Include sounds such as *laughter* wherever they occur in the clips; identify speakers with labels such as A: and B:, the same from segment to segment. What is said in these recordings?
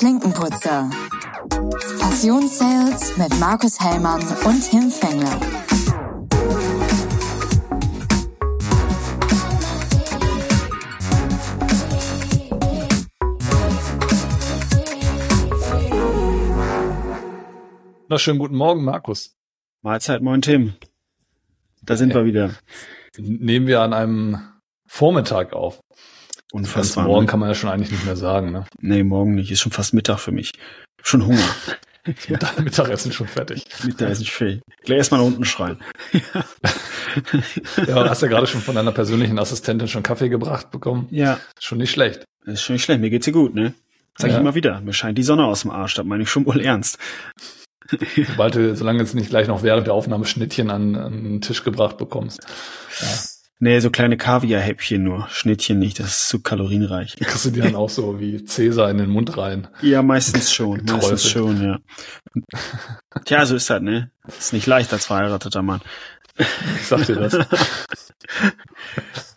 A: Klinkenputzer. Passionssales mit Markus Hellmann und Tim Fengler.
B: Na, schönen guten Morgen, Markus.
C: Mahlzeit, moin Tim. Da sind wir wieder.
B: Nehmen wir an einem Vormittag auf.
C: Unfassbar.
B: morgen
C: ne?
B: kann man ja schon eigentlich nicht mehr sagen, ne?
C: Nee, morgen nicht. Ist schon fast Mittag für mich. Schon Hunger.
B: Mittag, *laughs* Mittagessen schon fertig.
C: Mittag ist nicht viel. Gleich erstmal nach unten schreien.
B: Ja, hast ja gerade schon von deiner persönlichen Assistentin schon Kaffee gebracht bekommen.
C: Ja,
B: Schon nicht schlecht.
C: ist schon nicht schlecht. Mir geht's dir gut, ne? Sag
B: Ja.
C: ich immer wieder. Mir scheint die Sonne aus dem Arsch. Das meine ich schon wohl ernst.
B: Sobald du, solange jetzt nicht gleich noch während der Aufnahme Schnittchen an, an den Tisch gebracht bekommst.
C: Nee, so kleine Kaviar-Häppchen nur. Schnittchen nicht. Das ist zu kalorienreich.
B: Kriegst du die dann auch so wie Cäsar in den Mund rein.
C: Ja, meistens schon. *laughs* Meistens schon, ja. Tja, so ist das, ne? Ist nicht leicht als verheirateter Mann.
B: Ich sag dir das. *laughs*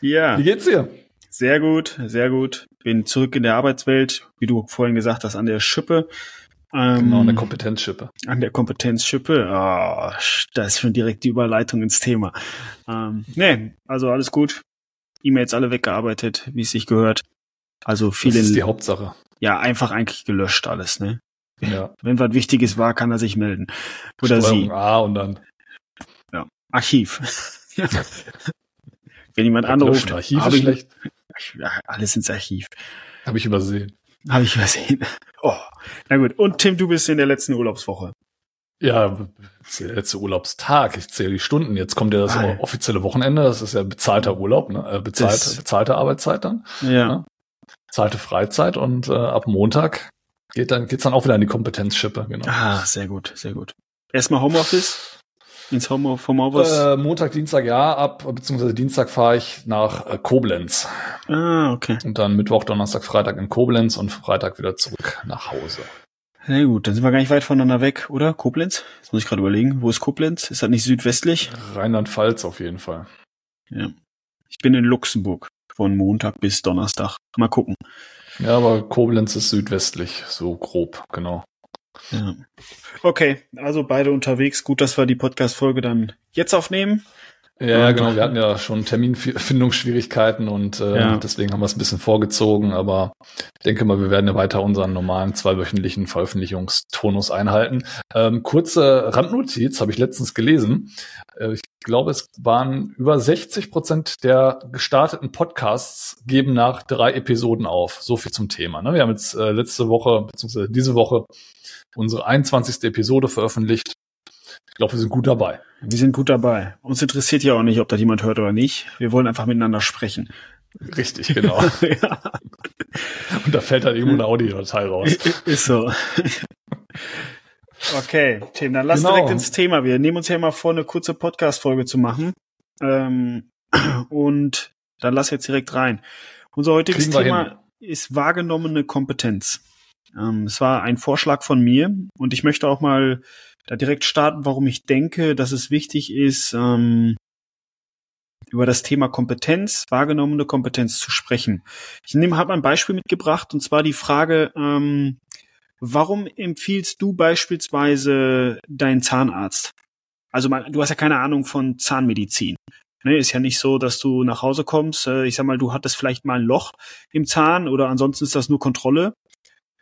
C: Ja.
B: Wie geht's dir?
C: Sehr gut, sehr gut. Bin zurück in der Arbeitswelt, wie du vorhin gesagt hast, an der Schippe. Ähm,
B: Genau, eine Kompetenzschippe.
C: an der Kompetenzschippe. Oh, das ist schon direkt die Überleitung ins Thema. Ähm, nee, also alles gut. E-Mails alle weggearbeitet, wie es sich gehört. Also
B: Das ist die
C: viele,
B: Hauptsache.
C: ja, einfach eigentlich gelöscht alles, ne?
B: Ja. *laughs*
C: Wenn was Wichtiges war, kann er sich melden. Oder
B: Steuerung
C: sie.
B: A und dann
C: Archiv. *laughs* Ja. Wenn jemand anruft,
B: Archiv ist
C: ich,
B: schlecht.
C: Ja, alles ins Archiv.
B: Habe ich übersehen.
C: Habe ich übersehen. Oh, na gut. Und Tim, du bist in der letzten Urlaubswoche.
B: Ja, der letzte Urlaubstag. Ich zähle die Stunden. Jetzt kommt ja das
C: Ah,
B: offizielle Wochenende. Das ist ja bezahlter Urlaub, ne? äh, bezahlt,
C: Das-
B: bezahlte Arbeitszeit dann,
C: Ja.
B: Ja. bezahlte Freizeit und äh, ab Montag geht dann geht's dann auch wieder in die Kompetenzschippe. Genau.
C: Ah, sehr gut, sehr gut. Erstmal Homeoffice. Ins Home Homeoffice.
B: Äh, Montag, Dienstag ja, ab beziehungsweise Dienstag fahre ich nach äh, Koblenz
C: ah, okay.
B: und dann Mittwoch, Donnerstag, Freitag in Koblenz und Freitag wieder zurück nach Hause.
C: Sehr gut. Dann sind wir gar nicht weit voneinander weg, oder? Koblenz? Jetzt muss ich gerade überlegen. Wo ist Koblenz? Ist das nicht südwestlich?
B: Rheinland-Pfalz auf jeden Fall.
C: Ja. Ich bin in Luxemburg. Von Montag bis Donnerstag. Mal gucken.
B: Ja, aber Koblenz ist südwestlich, so grob, genau.
C: Ja. Okay, also beide unterwegs. Gut, dass wir die Podcast-Folge dann jetzt aufnehmen.
B: Ja, ja,
C: Und-
B: genau. Wir hatten ja schon Terminfindungsschwierigkeiten und äh,
C: Ja.
B: deswegen haben wir es ein bisschen vorgezogen. Aber ich denke mal, wir werden ja weiter unseren normalen zweiwöchentlichen Veröffentlichungstonus einhalten. Ähm, kurze Randnotiz habe ich letztens gelesen. Äh, ich glaube, es waren über 60 Prozent der gestarteten Podcasts geben nach drei Episoden auf. So viel zum Thema. Ne? Wir haben jetzt äh, letzte Woche beziehungsweise diese Woche unsere 21. Episode veröffentlicht. Ich glaube, wir sind gut dabei.
C: Wir sind gut dabei. Uns interessiert ja auch nicht, ob da jemand hört oder nicht. Wir wollen einfach miteinander sprechen.
B: Richtig, genau. *laughs*
C: ja,
B: Und da fällt halt irgendwo eine Audiodatei raus.
C: ist so. Okay, Tim, dann lass
B: Genau.
C: direkt ins Thema. Wir nehmen uns ja mal vor, eine kurze Podcast-Folge zu machen. Ähm, und dann lass jetzt direkt rein. Unser heutiges Thema ist wahrgenommene Kompetenz. Ähm, es war ein Vorschlag von mir und ich möchte auch mal da direkt starten, warum ich denke, dass es wichtig ist, ähm, über das Thema Kompetenz, wahrgenommene Kompetenz zu sprechen. Ich nehme, habe ein Beispiel mitgebracht und zwar die Frage, ähm, warum empfiehlst du beispielsweise deinen Zahnarzt? Also mal, du hast ja keine Ahnung von Zahnmedizin. Ne, ist ja nicht so, dass du nach Hause kommst. Äh, ich sag mal, du hattest vielleicht mal ein Loch im Zahn oder ansonsten ist das nur Kontrolle.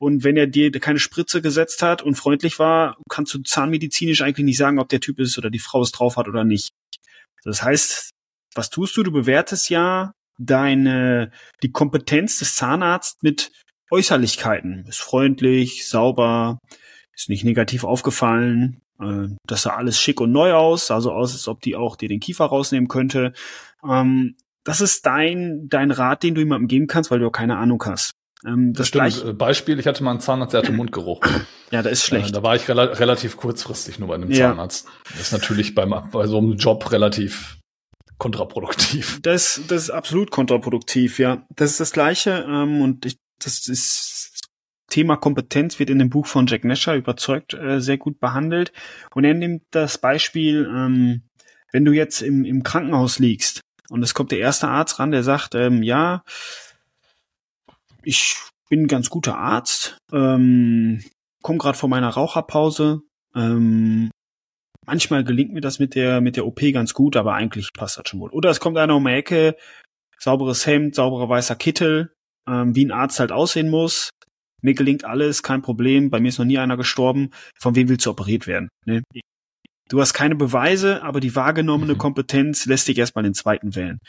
C: Und wenn er dir keine Spritze gesetzt hat und freundlich war, kannst du zahnmedizinisch eigentlich nicht sagen, ob der Typ ist oder die Frau es drauf hat oder nicht. Das heißt, was tust du? Du bewertest ja deine, die Kompetenz des Zahnarztes mit Äußerlichkeiten. Ist freundlich, sauber, ist nicht negativ aufgefallen, äh, das sah alles schick und neu aus, sah so aus, als ob die auch dir den Kiefer rausnehmen könnte. Ähm, das ist dein, dein Rat, den du jemandem geben kannst, weil du auch keine Ahnung hast. Ähm, das
B: Stimmt.
C: gleiche,
B: Äh, Beispiel, ich hatte mal einen Zahnarzt, der hatte Mundgeruch.
C: ja, das ist
B: Äh,
C: schlecht.
B: da war ich rela relativ kurzfristig nur bei einem
C: Ja.
B: Zahnarzt. Das ist natürlich beim, bei so einem Job relativ kontraproduktiv.
C: Das, das ist absolut kontraproduktiv, ja. Das ist das Gleiche ähm, und ich, das ist Thema Kompetenz wird in dem Buch von Jack Nasher überzeugt äh, sehr gut behandelt und er nimmt das Beispiel, ähm, wenn du jetzt im, im Krankenhaus liegst und es kommt der erste Arzt ran, der sagt, ähm, ja, ich bin ein ganz guter Arzt, ähm, komme gerade von meiner Raucherpause. Ähm, manchmal gelingt mir das mit der mit der OP ganz gut, aber eigentlich passt das schon wohl. Oder es kommt einer um die Ecke, sauberes Hemd, sauberer weißer Kittel, ähm, wie ein Arzt halt aussehen muss. Mir gelingt alles, kein Problem. Bei mir ist noch nie einer gestorben. Von wem willst du operiert werden? Ne? Du hast keine Beweise, aber die wahrgenommene mhm. Kompetenz lässt dich erstmal den zweiten wählen.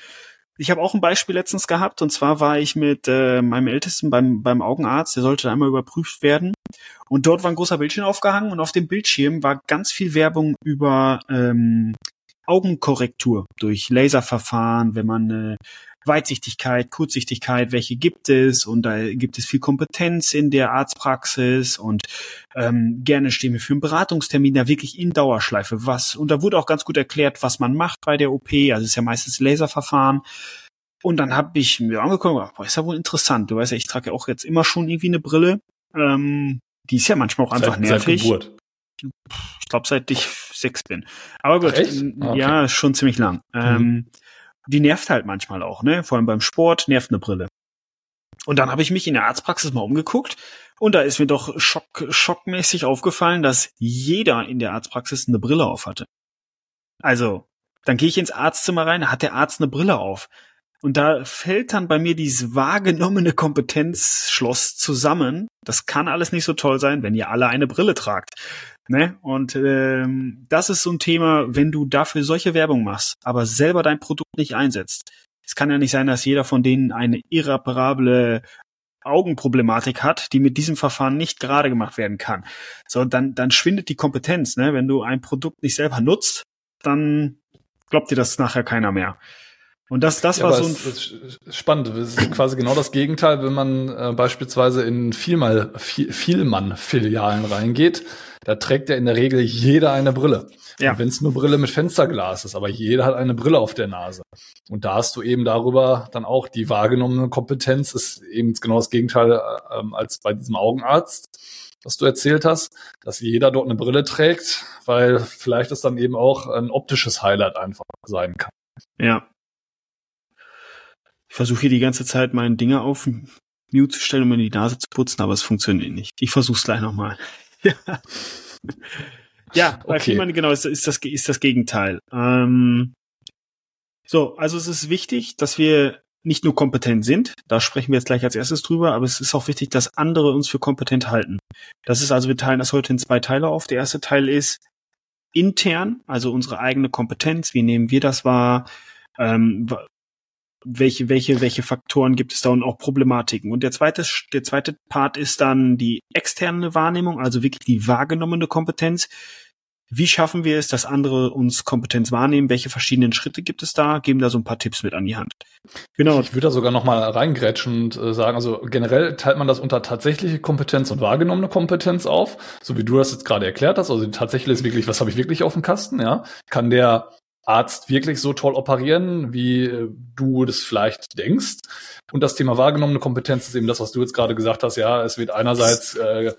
C: Ich habe auch ein Beispiel letztens gehabt, und zwar war ich mit äh, meinem Ältesten beim, beim Augenarzt, der sollte einmal überprüft werden. Und dort war ein großer Bildschirm aufgehangen und auf dem Bildschirm war ganz viel Werbung über ähm, Augenkorrektur durch Laserverfahren, wenn man äh, Weitsichtigkeit, Kurzsichtigkeit, welche gibt es und da gibt es viel Kompetenz in der Arztpraxis und ähm, gerne stehen wir für einen Beratungstermin da wirklich in Dauerschleife was und da wurde auch ganz gut erklärt, was man macht bei der OP, also es ist ja meistens Laserverfahren und dann habe ich mir angeguckt, boah, ist ja wohl interessant, du weißt ja, ich trage ja auch jetzt immer schon irgendwie eine Brille, ähm, die ist ja manchmal auch einfach seit, nervig. Seit Geburt. Ich glaube, seit ich sechs bin. Aber gut, okay. ja, schon ziemlich lang. Mhm. Ähm, die nervt halt manchmal auch, ne? Vor allem beim Sport nervt eine Brille. Und dann habe ich mich in der Arztpraxis mal umgeguckt und da ist mir doch schock, schockmäßig aufgefallen, dass jeder in der Arztpraxis eine Brille auf hatte. Also, dann gehe ich ins Arztzimmer rein, hat der Arzt eine Brille auf. Und da fällt dann bei mir dieses wahrgenommene Kompetenzschloss zusammen. Das kann alles nicht so toll sein, wenn ihr alle eine Brille tragt. Ne? Und ähm, das ist so ein Thema, wenn du dafür solche Werbung machst, aber selber dein Produkt nicht einsetzt. Es kann ja nicht sein, dass jeder von denen eine irreparable Augenproblematik hat, die mit diesem Verfahren nicht gerade gemacht werden kann. So, dann, dann schwindet die Kompetenz. Ne? Wenn du ein Produkt nicht selber nutzt, dann glaubt dir das nachher keiner mehr. Und das, das ja, war so ein
B: es, es spannend. Das ist quasi genau das Gegenteil, wenn man äh, beispielsweise in Vielmal, Viel, Vielmann-Filialen reingeht. Da trägt ja in der Regel jeder eine Brille. Ja. Wenn es nur Brille mit Fensterglas ist, aber jeder hat eine Brille auf der Nase. Und da hast du eben darüber dann auch die wahrgenommene Kompetenz, ist eben genau das Gegenteil äh, ähm, als bei diesem Augenarzt, was du erzählt hast, dass jeder dort eine Brille trägt, weil vielleicht es dann eben auch ein optisches Highlight einfach sein kann.
C: Ja, ich versuche hier die ganze Zeit meine Dinge auf Mute zu stellen, um mir die Nase zu putzen, aber es funktioniert nicht. Ich versuche es gleich nochmal. Ja. *laughs* ja, bei okay. Fiemann, genau, ist, ist, das, ist das Gegenteil. Ähm, so, also es ist wichtig, dass wir nicht nur kompetent sind, da sprechen wir jetzt gleich als erstes drüber, aber es ist auch wichtig, dass andere uns für kompetent halten. Das ist also, wir teilen das heute in zwei Teile auf. Der erste Teil ist intern, also unsere eigene Kompetenz, wie nehmen wir das wahr, ähm, welche, welche, welche Faktoren gibt es da und auch Problematiken. Und der zweite, der zweite Part ist dann die externe Wahrnehmung, also wirklich die wahrgenommene Kompetenz. Wie schaffen wir es, dass andere uns Kompetenz wahrnehmen? Welche verschiedenen Schritte gibt es da? Geben da so ein paar Tipps mit an die Hand.
B: Genau. Ich würde da sogar noch mal reingrätschen und äh, sagen, also generell teilt man das unter tatsächliche Kompetenz und wahrgenommene Kompetenz auf, so wie du das jetzt gerade erklärt hast. Also tatsächlich ist wirklich, was habe ich wirklich auf dem Kasten? Ja, kann der Arzt wirklich so toll operieren, wie äh, du das vielleicht denkst. Und das Thema wahrgenommene Kompetenz ist eben das, was du jetzt gerade gesagt hast. Ja, es wird einerseits. Äh,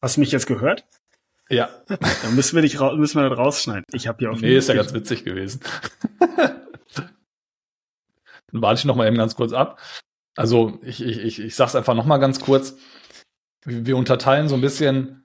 C: Hast du mich jetzt gehört?
B: Ja. *laughs*
C: Dann müssen wir dich müssen wir das rausschneiden. Ich habe hier auf.
B: Nee, ist ja ganz witzig gewesen. *laughs* Dann warte ich noch mal eben ganz kurz ab. Also ich, ich, ich, ich sag's einfach noch mal ganz kurz. Wir unterteilen so ein bisschen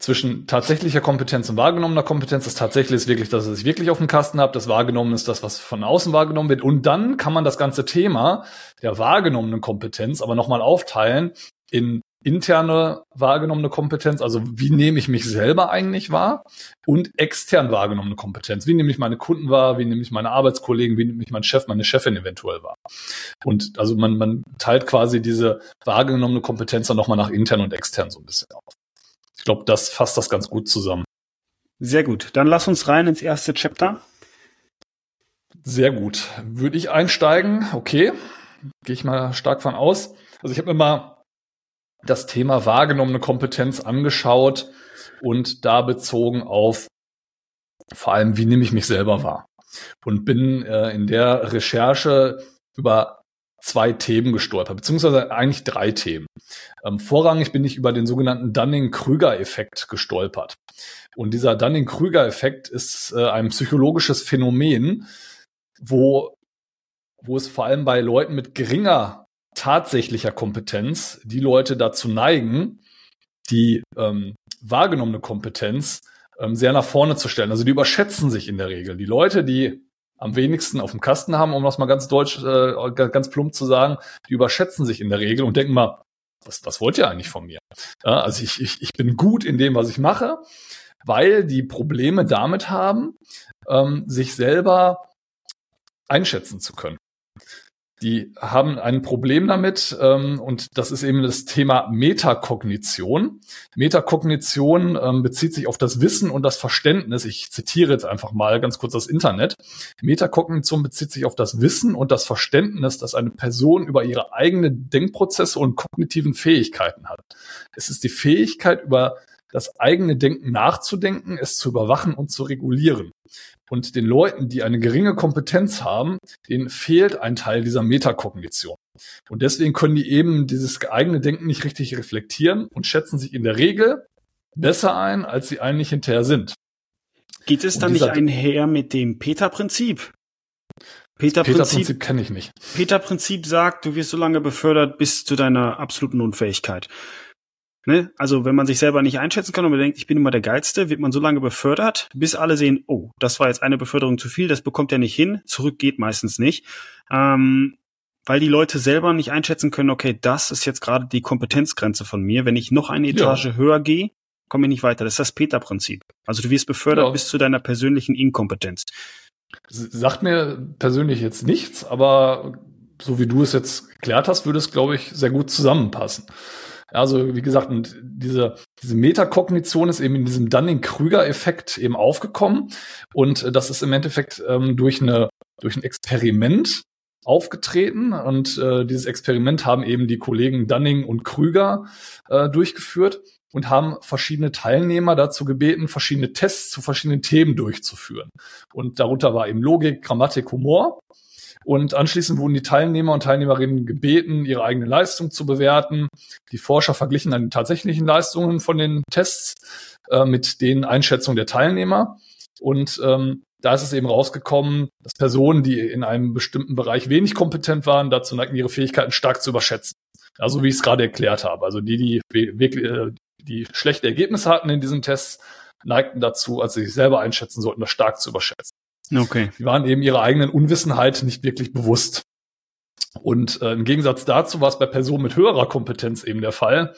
B: zwischen tatsächlicher Kompetenz und wahrgenommener Kompetenz. Das tatsächlich ist wirklich, dass ich wirklich auf dem Kasten habe. Das wahrgenommen ist das, was von außen wahrgenommen wird. Und dann kann man das ganze Thema der wahrgenommenen Kompetenz aber nochmal aufteilen in interne wahrgenommene Kompetenz, also wie nehme ich mich selber eigentlich wahr und extern wahrgenommene Kompetenz. Wie nehme ich meine Kunden wahr, wie nehme ich meine Arbeitskollegen, wie nehme ich meinen Chef, meine Chefin eventuell wahr. Und also man, man teilt quasi diese wahrgenommene Kompetenz dann nochmal nach intern und extern so ein bisschen auf. Ich glaube, das fasst das ganz gut zusammen.
C: Sehr gut. Dann lass uns rein ins erste Chapter.
B: Sehr gut. Würde ich einsteigen? Okay. Gehe ich mal stark von aus. Also ich habe mir mal das Thema wahrgenommene Kompetenz angeschaut und da bezogen auf vor allem, wie nehme ich mich selber wahr? Und bin äh, in der Recherche über zwei Themen gestolpert, beziehungsweise eigentlich drei Themen. Ähm, vorrangig bin ich über den sogenannten Dunning-Krüger-Effekt gestolpert. Und dieser Dunning-Krüger-Effekt ist äh, ein psychologisches Phänomen, wo, wo es vor allem bei Leuten mit geringer tatsächlicher Kompetenz die Leute dazu neigen, die ähm, wahrgenommene Kompetenz ähm, sehr nach vorne zu stellen. Also die überschätzen sich in der Regel. Die Leute, die am wenigsten auf dem Kasten haben, um das mal ganz deutsch, äh, ganz plump zu sagen, die überschätzen sich in der Regel und denken mal, was, was wollt ihr eigentlich von mir? Ja, also ich, ich, ich bin gut in dem, was ich mache, weil die Probleme damit haben, ähm, sich selber einschätzen zu können die haben ein Problem damit ähm, und das ist eben das Thema Metakognition. Metakognition ähm, bezieht sich auf das Wissen und das Verständnis. Ich zitiere jetzt einfach mal ganz kurz das Internet. Metakognition bezieht sich auf das Wissen und das Verständnis, das eine Person über ihre eigenen Denkprozesse und kognitiven Fähigkeiten hat. Es ist die Fähigkeit, über das eigene Denken nachzudenken, es zu überwachen und zu regulieren. Und den Leuten, die eine geringe Kompetenz haben, denen fehlt ein Teil dieser Metakognition. Und deswegen können die eben dieses eigene Denken nicht richtig reflektieren und schätzen sich in der Regel besser ein, als sie eigentlich hinterher sind.
C: Geht es dann nicht einher mit dem Peter-Prinzip?
B: Peter-Prinzip Peter kenne ich nicht.
C: Peter-Prinzip sagt, du wirst so lange befördert bis zu deiner absoluten Unfähigkeit. Ne? Also wenn man sich selber nicht einschätzen kann und man denkt, ich bin immer der Geilste, wird man so lange befördert, bis alle sehen, oh, das war jetzt eine Beförderung zu viel, das bekommt er nicht hin, zurück geht meistens nicht. Ähm, weil die Leute selber nicht einschätzen können, okay, das ist jetzt gerade die Kompetenzgrenze von mir. Wenn ich noch eine Etage ja. höher gehe, komme ich nicht weiter. Das ist das Peter-Prinzip. Also du wirst befördert ja. bis zu deiner persönlichen Inkompetenz.
B: Sagt mir persönlich jetzt nichts, aber so wie du es jetzt geklärt hast, würde es, glaube ich, sehr gut zusammenpassen. Also wie gesagt, und diese, diese Metakognition ist eben in diesem Dunning-Krüger-Effekt eben aufgekommen. Und äh, das ist im Endeffekt ähm, durch, eine, durch ein Experiment aufgetreten. Und äh, dieses Experiment haben eben die Kollegen Dunning und Krüger äh, durchgeführt und haben verschiedene Teilnehmer dazu gebeten, verschiedene Tests zu verschiedenen Themen durchzuführen. Und darunter war eben Logik, Grammatik, Humor. Und anschließend wurden die Teilnehmer und Teilnehmerinnen gebeten, ihre eigene Leistung zu bewerten. Die Forscher verglichen dann die tatsächlichen Leistungen von den Tests äh, mit den Einschätzungen der Teilnehmer. Und ähm, da ist es eben rausgekommen, dass Personen, die in einem bestimmten Bereich wenig kompetent waren, dazu neigten, ihre Fähigkeiten stark zu überschätzen. Also wie ich es gerade erklärt habe. Also die, die wirklich äh, die schlechte Ergebnisse hatten in diesen Tests, neigten dazu, als sie sich selber einschätzen sollten, das stark zu überschätzen.
C: Okay.
B: Die waren eben ihrer eigenen Unwissenheit nicht wirklich bewusst. Und äh, im Gegensatz dazu war es bei Personen mit höherer Kompetenz eben der Fall,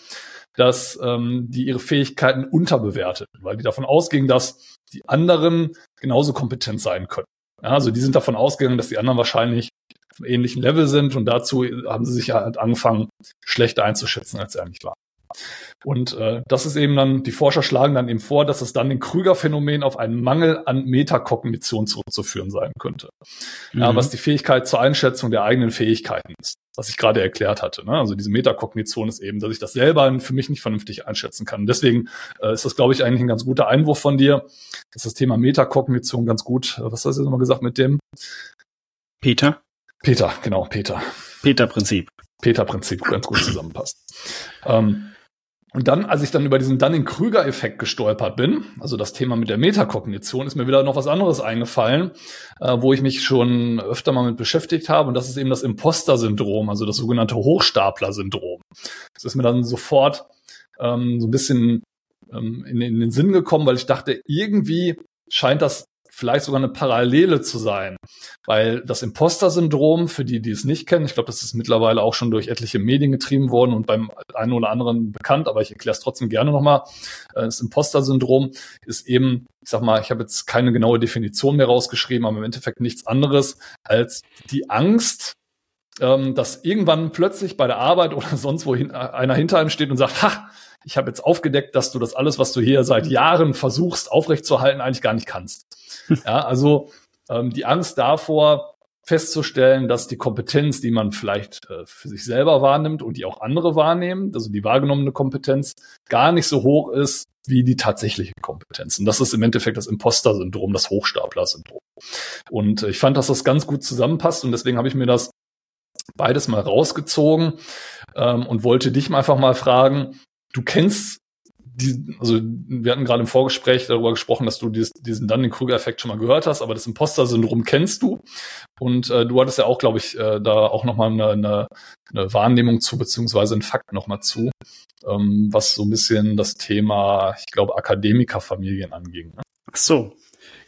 B: dass ähm, die ihre Fähigkeiten unterbewerteten, weil die davon ausgingen, dass die anderen genauso kompetent sein können. Ja, also die sind davon ausgegangen, dass die anderen wahrscheinlich auf einem ähnlichen Level sind und dazu haben sie sich halt angefangen, schlechter einzuschätzen, als sie eigentlich waren. Und äh, das ist eben dann, die Forscher schlagen dann eben vor, dass es dann den Krüger-Phänomen auf einen Mangel an Metakognition zurückzuführen sein könnte. Mhm. Ja, was die Fähigkeit zur Einschätzung der eigenen Fähigkeiten ist, was ich gerade erklärt hatte. Ne? Also diese Metakognition ist eben, dass ich das selber für mich nicht vernünftig einschätzen kann. Deswegen äh, ist das, glaube ich, eigentlich ein ganz guter Einwurf von dir, dass das Thema Metakognition ganz gut, äh, was hast du jetzt nochmal gesagt mit dem?
C: Peter?
B: Peter, genau, Peter.
C: Peter-Prinzip.
B: Peter-Prinzip ganz gut zusammenpasst. ähm, und dann, als ich dann über diesen Dunning-Krüger-Effekt gestolpert bin, also das Thema mit der Metakognition, ist mir wieder noch was anderes eingefallen, äh, wo ich mich schon öfter mal mit beschäftigt habe. Und das ist eben das Imposter-Syndrom, also das sogenannte Hochstapler-Syndrom. Das ist mir dann sofort ähm, so ein bisschen ähm, in, in den Sinn gekommen, weil ich dachte, irgendwie scheint das vielleicht sogar eine Parallele zu sein. Weil das Imposter-Syndrom, für die, die es nicht kennen, ich glaube, das ist mittlerweile auch schon durch etliche Medien getrieben worden und beim einen oder anderen bekannt, aber ich erkläre es trotzdem gerne nochmal. Äh, das Imposter-Syndrom ist eben, ich sag mal, ich habe jetzt keine genaue Definition mehr rausgeschrieben, aber im Endeffekt nichts anderes als die Angst, ähm, dass irgendwann plötzlich bei der Arbeit *laughs* oder sonst wo einer hinter einem steht und sagt, ha, ich habe jetzt aufgedeckt, dass du das alles, was du hier seit Jahren versuchst aufrechtzuerhalten, eigentlich gar nicht kannst. *laughs* Ja, also ähm, die Angst davor, festzustellen, dass die Kompetenz, die man vielleicht äh, für sich selber wahrnimmt und die auch andere wahrnehmen, also die wahrgenommene Kompetenz, gar nicht so hoch ist wie die tatsächliche Kompetenz. Und das ist im Endeffekt das Imposter-Syndrom, das Hochstapler-Syndrom. Und äh, ich fand, dass das ganz gut zusammenpasst und deswegen habe ich mir das beides mal rausgezogen ähm, und wollte dich einfach mal fragen, du kennst die, also wir hatten gerade im Vorgespräch darüber gesprochen, dass du dieses, diesen Dunning-Kruger-Effekt schon mal gehört hast, aber das Imposter-Syndrom kennst du. Und äh, du hattest ja auch, glaube ich, äh, da auch nochmal eine, eine, eine Wahrnehmung zu, beziehungsweise ein Fakt nochmal zu, ähm, was so ein bisschen das Thema, ich glaube, Akademikerfamilien anging. Ne?
C: Ach so.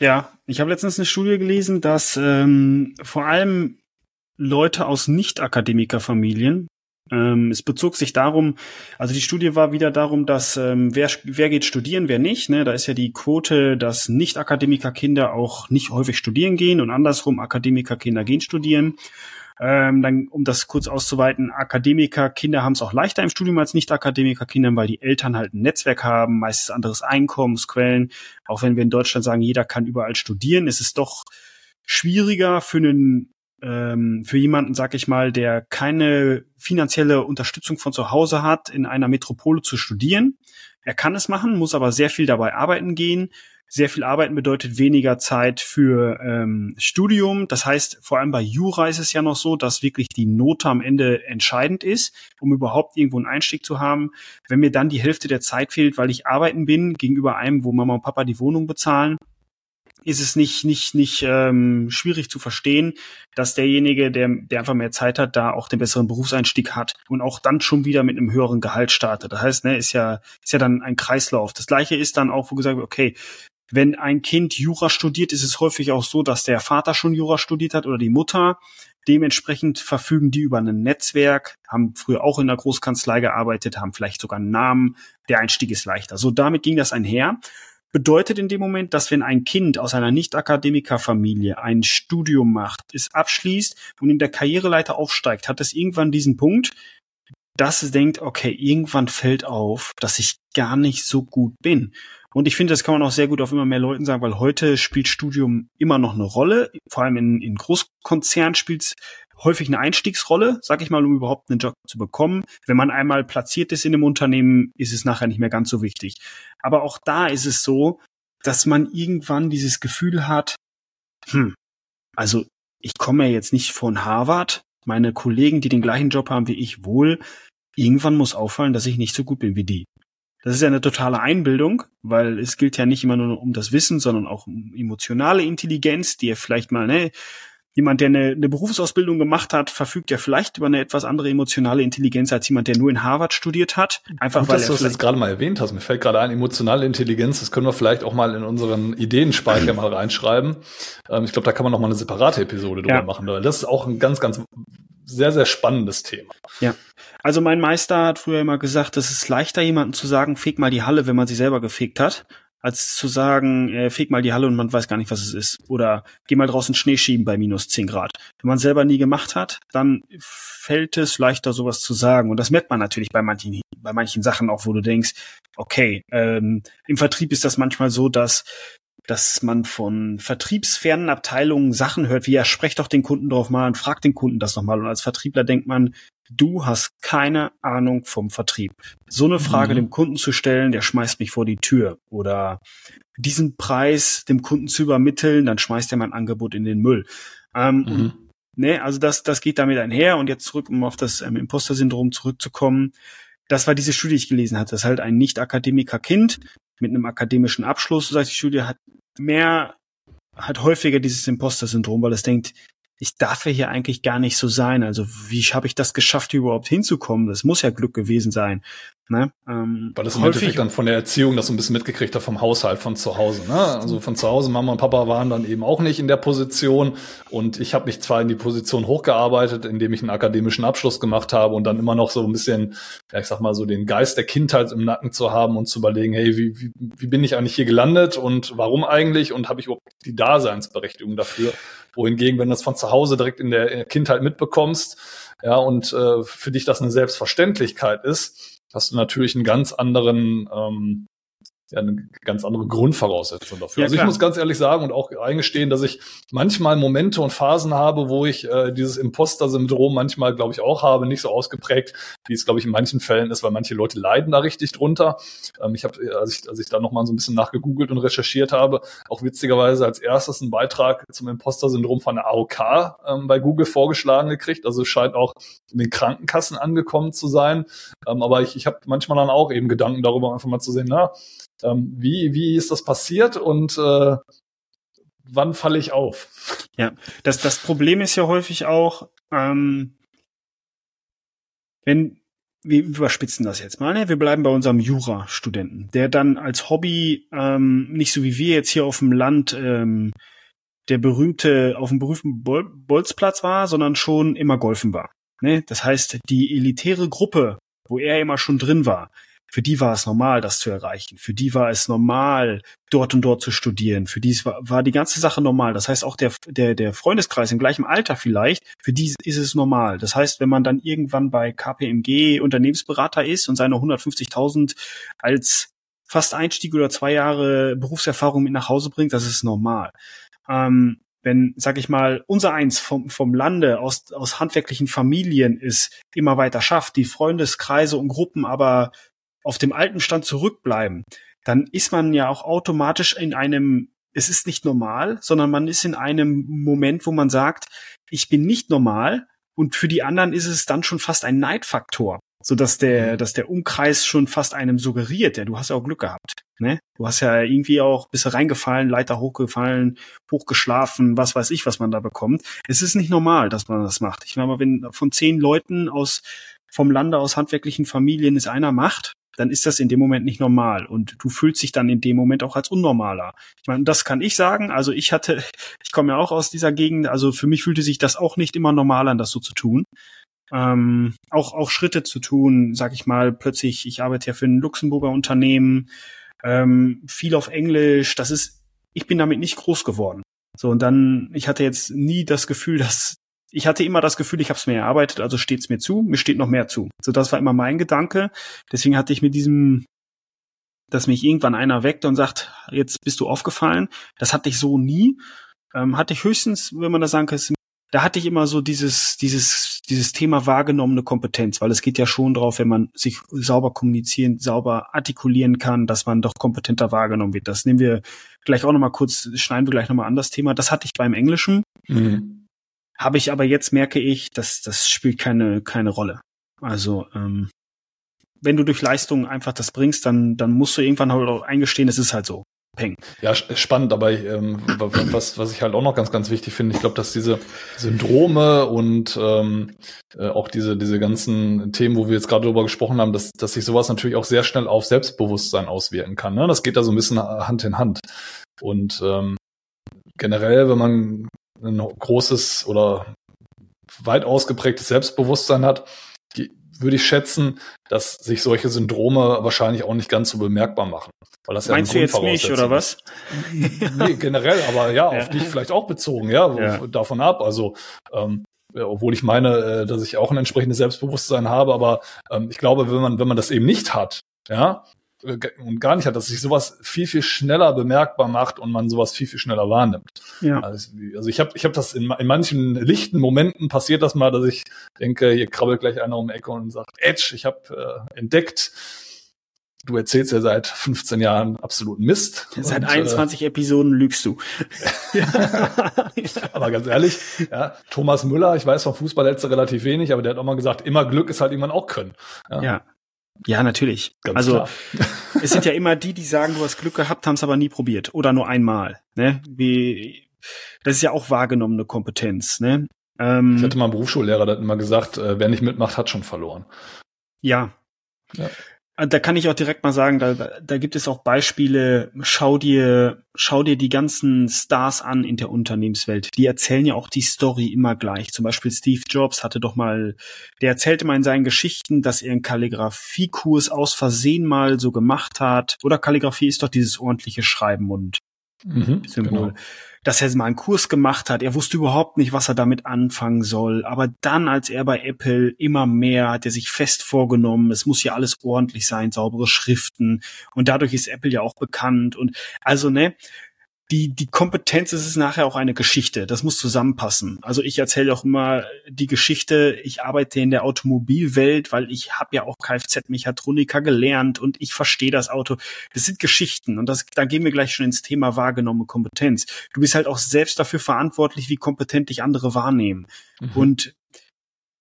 C: Ja, ich habe letztens eine Studie gelesen, dass ähm, vor allem Leute aus Nicht-Akademikerfamilien ähm, es bezog sich darum, also die Studie war wieder darum, dass ähm, wer, wer geht studieren, wer nicht. Ne? Da ist ja die Quote, dass Nicht-Akademiker-Kinder auch nicht häufig studieren gehen und andersrum Akademiker-Kinder gehen studieren. Ähm, dann, um das kurz auszuweiten, Akademiker-Kinder haben es auch leichter im Studium als Nicht-Akademiker-Kinder, weil die Eltern halt ein Netzwerk haben, meistens anderes Einkommensquellen. Auch wenn wir in Deutschland sagen, jeder kann überall studieren, ist es doch schwieriger für einen ähm, für jemanden, sag ich mal, der keine finanzielle Unterstützung von zu Hause hat, in einer Metropole zu studieren. Er kann es machen, muss aber sehr viel dabei arbeiten gehen. Sehr viel arbeiten bedeutet weniger Zeit für ähm, Studium. Das heißt, vor allem bei Jura ist es ja noch so, dass wirklich die Note am Ende entscheidend ist, um überhaupt irgendwo einen Einstieg zu haben. Wenn mir dann die Hälfte der Zeit fehlt, weil ich arbeiten bin, gegenüber einem, wo Mama und Papa die Wohnung bezahlen, ist es nicht nicht nicht ähm, schwierig zu verstehen, dass derjenige, der der einfach mehr Zeit hat, da auch den besseren Berufseinstieg hat und auch dann schon wieder mit einem höheren Gehalt startet. Das heißt, ne, ist ja ist ja dann ein Kreislauf. Das gleiche ist dann auch, wo gesagt wird, okay, wenn ein Kind Jura studiert, ist es häufig auch so, dass der Vater schon Jura studiert hat oder die Mutter. Dementsprechend verfügen die über ein Netzwerk, haben früher auch in der Großkanzlei gearbeitet, haben vielleicht sogar einen Namen. Der Einstieg ist leichter. So damit ging das einher bedeutet in dem Moment, dass wenn ein Kind aus einer Nicht-Akademiker-Familie ein Studium macht, es abschließt und in der Karriereleiter aufsteigt, hat es irgendwann diesen Punkt, dass es denkt, okay, irgendwann fällt auf, dass ich gar nicht so gut bin. Und ich finde, das kann man auch sehr gut auf immer mehr Leuten sagen, weil heute spielt Studium immer noch eine Rolle. Vor allem in, in Großkonzernen spielt es häufig eine Einstiegsrolle, sag ich mal, um überhaupt einen Job zu bekommen. Wenn man einmal platziert ist in einem Unternehmen, ist es nachher nicht mehr ganz so wichtig. Aber auch da ist es so, dass man irgendwann dieses Gefühl hat, hm, also ich komme ja jetzt nicht von Harvard, meine Kollegen, die den gleichen Job haben wie ich, wohl, irgendwann muss auffallen, dass ich nicht so gut bin wie die. Das ist ja eine totale Einbildung, weil es gilt ja nicht immer nur um das Wissen, sondern auch um emotionale Intelligenz, die ja vielleicht mal, ne, jemand, der eine, eine Berufsausbildung gemacht hat, verfügt ja vielleicht über eine etwas andere emotionale Intelligenz als jemand, der nur in Harvard studiert hat.
B: Einfach Gut, weil dass du das jetzt gerade mal erwähnt hast. Mir fällt gerade ein, emotionale Intelligenz, das können wir vielleicht auch mal in unseren Ideenspeicher mal reinschreiben. Ähm, ich glaube, da kann man noch mal eine separate Episode drüber ja. machen, weil das ist auch ein ganz, ganz sehr, sehr spannendes Thema.
C: Ja. Also mein Meister hat früher immer gesagt, es ist leichter, jemandem zu sagen, feg mal die Halle, wenn man sie selber gefegt hat, als zu sagen, äh, feg mal die Halle und man weiß gar nicht, was es ist. Oder geh mal draußen Schnee schieben bei minus 10 Grad. Wenn man selber nie gemacht hat, dann fällt es leichter, sowas zu sagen. Und das merkt man natürlich bei manchen, bei manchen Sachen auch, wo du denkst, okay, ähm, im Vertrieb ist das manchmal so, dass dass man von vertriebsfernen Abteilungen Sachen hört, wie ja, sprecht doch den Kunden drauf mal und fragt den Kunden das nochmal. Und als Vertriebler denkt man, du hast keine Ahnung vom Vertrieb. So eine Frage mhm. dem Kunden zu stellen, der schmeißt mich vor die Tür. Oder diesen Preis dem Kunden zu übermitteln, dann schmeißt er mein Angebot in den Müll. Ähm, mhm. ne, also das, das geht damit einher. Und jetzt zurück, um auf das ähm, Imposter-Syndrom zurückzukommen. Das war diese Studie, die ich gelesen hatte. Das ist halt ein Nicht-Akademiker-Kind mit einem akademischen Abschluss, so sagt die Studie, hat mehr, hat häufiger dieses Imposter-Syndrom, weil es denkt, ich darf ja hier eigentlich gar nicht so sein. Also wie habe ich das geschafft, hier überhaupt hinzukommen? Das muss ja Glück gewesen sein. Ne?
B: Ähm, Weil das im Endeffekt dann von der Erziehung das so ein bisschen mitgekriegt hat vom Haushalt, von zu Hause. Ne? Also von zu Hause, Mama und Papa waren dann eben auch nicht in der Position und ich habe mich zwar in die Position hochgearbeitet, indem ich einen akademischen Abschluss gemacht habe und dann immer noch so ein bisschen, ja, ich sag mal so den Geist der Kindheit im Nacken zu haben und zu überlegen, hey, wie, wie, wie bin ich eigentlich hier gelandet und warum eigentlich und habe ich überhaupt die Daseinsberechtigung dafür? Wohingegen, wenn du das von zu Hause direkt in der Kindheit mitbekommst, ja, und äh, für dich das eine Selbstverständlichkeit ist, hast du natürlich einen ganz anderen, ähm, ja eine ganz andere Grundvoraussetzung dafür.
C: Ja,
B: also ich
C: klar.
B: muss ganz ehrlich sagen und auch eingestehen, dass ich manchmal Momente und Phasen habe, wo ich äh, dieses Imposter-Syndrom manchmal, glaube ich, auch habe, nicht so ausgeprägt, wie es, glaube ich, in manchen Fällen ist, weil manche Leute leiden da richtig drunter. Ähm, ich habe, als ich, als ich da nochmal so ein bisschen nachgegoogelt und recherchiert habe, auch witzigerweise als erstes einen Beitrag zum Imposter-Syndrom von der AOK ähm, bei Google vorgeschlagen gekriegt. Also es scheint auch in den Krankenkassen angekommen zu sein. Ähm, aber ich, ich habe manchmal dann auch eben Gedanken darüber, einfach mal zu sehen, na, ähm, wie, wie ist das passiert und äh, wann falle ich auf? *laughs*
C: Das, das Problem ist ja häufig auch, ähm, wenn wir überspitzen das jetzt mal, ne? wir bleiben bei unserem Jura-Studenten, der dann als Hobby ähm, nicht so wie wir jetzt hier auf dem Land ähm, der berühmte auf dem berühmten Bol Bolzplatz war, sondern schon immer golfen war. Ne? Das heißt, die elitäre Gruppe, wo er immer schon drin war, für die war es normal, das zu erreichen. Für die war es normal, dort und dort zu studieren. Für die war, war die ganze Sache normal. Das heißt, auch der, der, der Freundeskreis im gleichen Alter vielleicht, für die ist es normal. Das heißt, wenn man dann irgendwann bei KPMG Unternehmensberater ist und seine 150.000 als fast Einstieg oder zwei Jahre Berufserfahrung mit nach Hause bringt, das ist normal. Ähm, wenn, sag ich mal, unser Eins vom, vom Lande aus, aus handwerklichen Familien ist, immer weiter schafft, die Freundeskreise und Gruppen aber auf dem alten Stand zurückbleiben, dann ist man ja auch automatisch in einem, es ist nicht normal, sondern man ist in einem Moment, wo man sagt, ich bin nicht normal und für die anderen ist es dann schon fast ein Neidfaktor, so dass der, dass der Umkreis schon fast einem suggeriert, ja, du hast ja auch Glück gehabt, ne? Du hast ja irgendwie auch bist reingefallen, Leiter hochgefallen, hochgeschlafen, was weiß ich, was man da bekommt. Es ist nicht normal, dass man das macht. Ich meine, wenn von zehn Leuten aus vom Lande aus handwerklichen Familien es einer macht, dann ist das in dem Moment nicht normal und du fühlst dich dann in dem Moment auch als unnormaler. Ich meine, das kann ich sagen. Also ich hatte, *laughs* ich komme ja auch aus dieser Gegend, also für mich fühlte sich das auch nicht immer normal an, das so zu tun. Ähm, auch, auch Schritte zu tun, sag ich mal, plötzlich, ich arbeite ja für ein Luxemburger Unternehmen, ähm, viel auf Englisch, das ist, ich bin damit nicht groß geworden. So, und dann, ich hatte jetzt nie das Gefühl, *laughs* dass, ich hatte immer das Gefühl, ich habe es mir erarbeitet, also steht's mir zu, mir steht noch mehr zu. So, das war immer mein Gedanke. Deswegen hatte ich mit diesem, dass mich irgendwann einer weckt und sagt, jetzt bist du aufgefallen. Das hatte ich so nie. Ähm, hatte ich höchstens, wenn man das sagen kann, da hatte ich immer so dieses, dieses, dieses Thema wahrgenommene Kompetenz, weil es geht ja schon drauf, wenn man sich sauber kommunizieren, sauber artikulieren kann, dass man doch kompetenter wahrgenommen wird. Das nehmen wir gleich auch nochmal kurz, schneiden wir gleich nochmal an das Thema. Das hatte ich beim Englischen.
B: Mhm.
C: Habe ich aber jetzt merke ich, dass das spielt keine, keine Rolle. Also, ähm, wenn du durch Leistung einfach das bringst, dann, dann musst du irgendwann halt auch eingestehen, es ist halt so. Peng.
B: Ja, sch- spannend, aber ähm, wa- wa- was, was ich halt auch noch ganz, ganz wichtig finde, ich glaube, dass diese Syndrome und ähm, äh, auch diese, diese ganzen Themen, wo wir jetzt gerade drüber gesprochen haben, dass, dass sich sowas natürlich auch sehr schnell auf Selbstbewusstsein auswirken kann. Ne? Das geht da so ein bisschen Hand in Hand. Und ähm, generell, wenn man ein großes oder weit ausgeprägtes Selbstbewusstsein hat, die, würde ich schätzen, dass sich solche Syndrome wahrscheinlich auch nicht ganz so bemerkbar machen. Weil das
C: Meinst
B: ja
C: du jetzt mich oder was?
B: nee, generell, aber ja, *laughs*
C: Ja.
B: auf dich vielleicht auch bezogen, ja,
C: Ja.
B: davon ab. Also, ähm, obwohl ich meine, äh, dass ich auch ein entsprechendes Selbstbewusstsein habe, aber ähm, ich glaube, wenn man, wenn man das eben nicht hat, ja, und gar nicht hat, dass sich sowas viel, viel schneller bemerkbar macht und man sowas viel, viel schneller wahrnimmt.
C: Ja.
B: Also, also ich habe ich hab das in, in manchen lichten Momenten passiert das mal, dass ich denke, hier krabbelt gleich einer um die Ecke und sagt, Edge, ich habe äh, entdeckt, du erzählst ja seit 15 Jahren absoluten Mist.
C: Seit
B: Und, äh,
C: 21 Episoden lügst du. *laughs*
B: aber ganz ehrlich, ja, Thomas Müller, ich weiß vom Fußball letzte relativ wenig, aber der hat auch mal gesagt, immer Glück ist halt irgendwann auch Können. Ja,
C: ja. Ja, natürlich.
B: ganz
C: also
B: klar. *laughs*
C: es sind ja immer die, die sagen, du hast Glück gehabt, haben es aber nie probiert oder nur einmal. Ne? Wie, das ist ja auch wahrgenommene Kompetenz. Ne? Ähm,
B: Ich hatte mal einen Berufsschullehrer, der hat immer gesagt, äh, wer nicht mitmacht, hat schon verloren.
C: Ja.
B: Ja.
C: Äh, Da kann ich auch direkt mal sagen, da, da gibt es auch Beispiele. Schau dir, schau dir die ganzen Stars an in der Unternehmenswelt. Die erzählen ja auch die Story immer gleich. Zum Beispiel Steve Jobs hatte doch mal, der erzählte mal in seinen Geschichten, dass er einen Kalligrafiekurs aus Versehen mal so gemacht hat. Oder Kalligrafie ist doch dieses ordentliche Schreiben und Mhm, Symbol. Genau. Dass er mal einen Kurs gemacht hat, er wusste überhaupt nicht, was er damit anfangen soll. Aber dann, als er bei Apple immer mehr, hat er sich fest vorgenommen, es muss ja alles ordentlich sein, saubere Schriften. Und dadurch ist Apple ja auch bekannt. Und also, ne, die, die Kompetenz ist es nachher auch eine Geschichte. Das muss zusammenpassen. Also ich erzähle auch immer die Geschichte, ich arbeite in der Automobilwelt, weil ich habe ja auch Kfz-Mechatroniker gelernt und ich verstehe das Auto. Das sind Geschichten und das, da gehen wir gleich schon ins Thema wahrgenommene Kompetenz. Du bist halt auch selbst dafür verantwortlich, wie kompetent dich andere wahrnehmen. Mhm. Und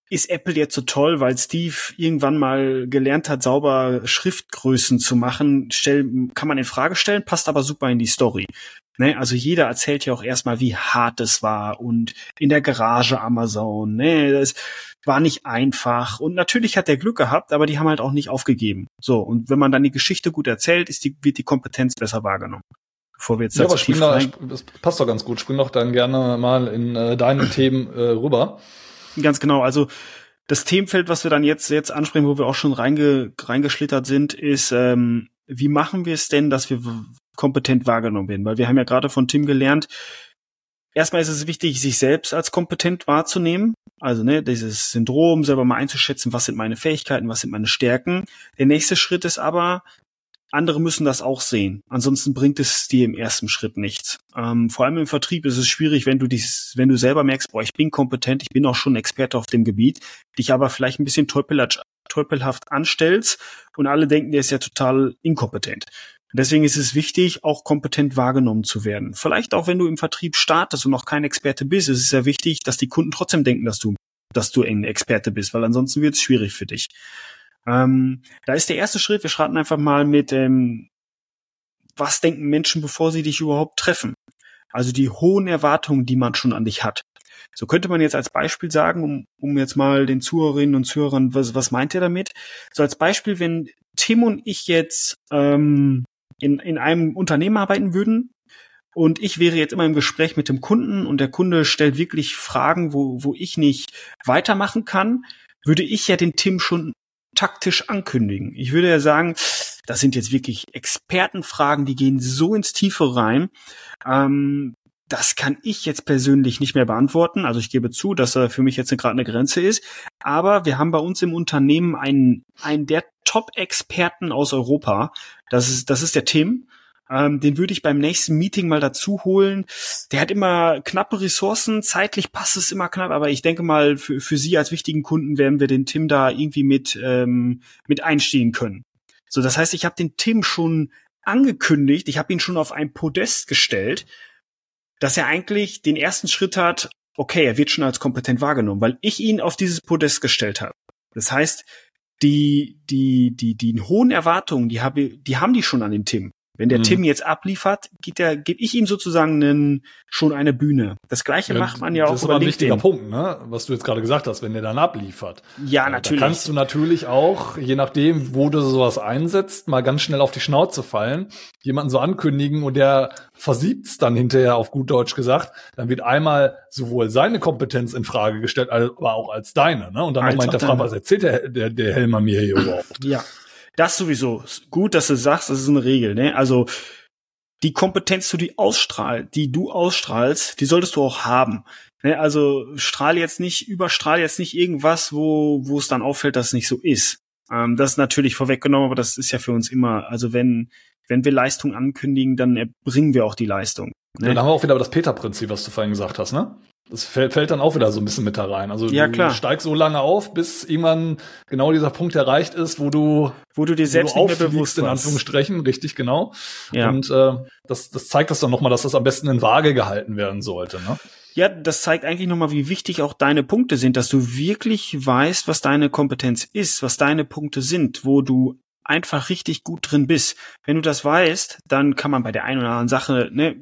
C: ist Apple jetzt so toll, weil Steve irgendwann mal gelernt hat, sauber Schriftgrößen zu machen, stell, kann man in Frage stellen, passt aber super in die Story. Ne, also jeder erzählt ja auch erstmal, wie hart es war und in der Garage Amazon. Ne, das war nicht einfach. Und natürlich hat er Glück gehabt, aber die haben halt auch nicht aufgegeben. So, und wenn man dann die Geschichte gut erzählt, ist die, wird die Kompetenz besser wahrgenommen. Bevor wir jetzt
B: ja, aber spring da, das passt doch ganz gut. Spring doch dann gerne mal in äh, deine Themen äh, rüber.
C: Ganz genau. Also das Themenfeld, was wir dann jetzt jetzt ansprechen, wo wir auch schon reinge, reingeschlittert sind, ist, ähm, wie machen wir es denn, dass wir kompetent wahrgenommen werden? Weil wir haben ja gerade von Tim gelernt, erstmal ist es wichtig, sich selbst als kompetent wahrzunehmen. Also ne, dieses Syndrom selber mal einzuschätzen, was sind meine Fähigkeiten, was sind meine Stärken. Der nächste Schritt ist aber, andere müssen das auch sehen. Ansonsten bringt es dir im ersten Schritt nichts. Ähm, vor allem im Vertrieb ist es schwierig, wenn du dies, wenn du selber merkst, boah, ich bin kompetent, ich bin auch schon Experte auf dem Gebiet, dich aber vielleicht ein bisschen teupelhaft anstellst und alle denken, der ist ja total inkompetent. deswegen ist es wichtig, auch kompetent wahrgenommen zu werden. Vielleicht auch, wenn du im Vertrieb startest und noch kein Experte bist, ist es sehr wichtig, dass die Kunden trotzdem denken, dass du, dass du ein Experte bist, weil ansonsten wird es schwierig für dich. Ähm, da ist der erste Schritt, wir starten einfach mal mit, ähm, was denken Menschen, bevor sie dich überhaupt treffen? Also die hohen Erwartungen, die man schon an dich hat. So könnte man jetzt als Beispiel sagen, um, um jetzt mal den Zuhörerinnen und Zuhörern, was, was meint ihr damit? So als Beispiel, wenn Tim und ich jetzt ähm, in, in einem Unternehmen arbeiten würden und ich wäre jetzt immer im Gespräch mit dem Kunden und der Kunde stellt wirklich Fragen, wo, wo ich nicht weitermachen kann, würde ich ja den Tim schon taktisch ankündigen. Ich würde ja sagen, das sind jetzt wirklich Expertenfragen, die gehen so ins Tiefe rein. Ähm, das kann ich jetzt persönlich nicht mehr beantworten. Also ich gebe zu, dass er für mich jetzt gerade eine Grenze ist. Aber wir haben bei uns im Unternehmen einen, einen der Top-Experten aus Europa. Das ist, das ist der Tim. Ähm, den würde ich beim nächsten Meeting mal dazu holen. Der hat immer knappe Ressourcen, zeitlich passt es immer knapp, aber ich denke mal, für, für Sie als wichtigen Kunden werden wir den Tim da irgendwie mit, ähm, mit einstehen können. So, das heißt, ich habe den Tim schon angekündigt, ich habe ihn schon auf ein Podest gestellt, dass er eigentlich den ersten Schritt hat, okay, er wird schon als kompetent wahrgenommen, weil ich ihn auf dieses Podest gestellt habe. Das heißt, die, die, die, die hohen Erwartungen, die, habe, die haben die schon an den Tim. Wenn der mhm. Tim jetzt abliefert, geht der, gebe ich ihm sozusagen einen, schon eine Bühne. Das gleiche ja, macht man ja auch
B: Das ist aber ein wichtiger Punkt, ne? was du jetzt gerade gesagt hast, wenn der dann abliefert.
C: Ja, natürlich.
B: Da kannst du natürlich auch, je nachdem, wo du sowas einsetzt, mal ganz schnell auf die Schnauze fallen, jemanden so ankündigen und der versiebt's dann hinterher auf gut Deutsch gesagt, dann wird einmal sowohl seine Kompetenz in Frage gestellt, aber auch als deine. Ne? Und dann nochmal hinterfragen, was erzählt der, der, der Helmer mir hier überhaupt?
C: Ja. Das sowieso. Gut, dass du sagst, das ist eine Regel, ne? Also, die Kompetenz, die du ausstrahlst, die du ausstrahlst, die solltest du auch haben. Ne? Also strahl jetzt nicht, überstrahl jetzt nicht irgendwas, wo, wo es dann auffällt, dass es nicht so ist. Ähm, das ist natürlich vorweggenommen, aber das ist ja für uns immer, also wenn, wenn wir Leistung ankündigen, dann erbringen wir auch die Leistung.
B: Ne? Dann haben wir auch wieder das Peter-Prinzip, was du vorhin gesagt hast, ne? Das fällt, fällt dann auch wieder so ein bisschen mit da rein. Also
C: ja,
B: du
C: klar.
B: steigst so lange auf, bis irgendwann genau dieser Punkt erreicht ist, wo du
C: wo du dir selbst
B: wo du nicht mehr bewusst in Anführungsstrichen, richtig genau. Ja. Und äh, das, das zeigt das dann nochmal, dass das am besten in Waage gehalten werden sollte. Ne?
C: Ja, das zeigt eigentlich nochmal, wie wichtig auch deine Punkte sind, dass du wirklich weißt, was deine Kompetenz ist, was deine Punkte sind, wo du einfach richtig gut drin bist. Wenn du das weißt, dann kann man bei der einen oder anderen Sache ne,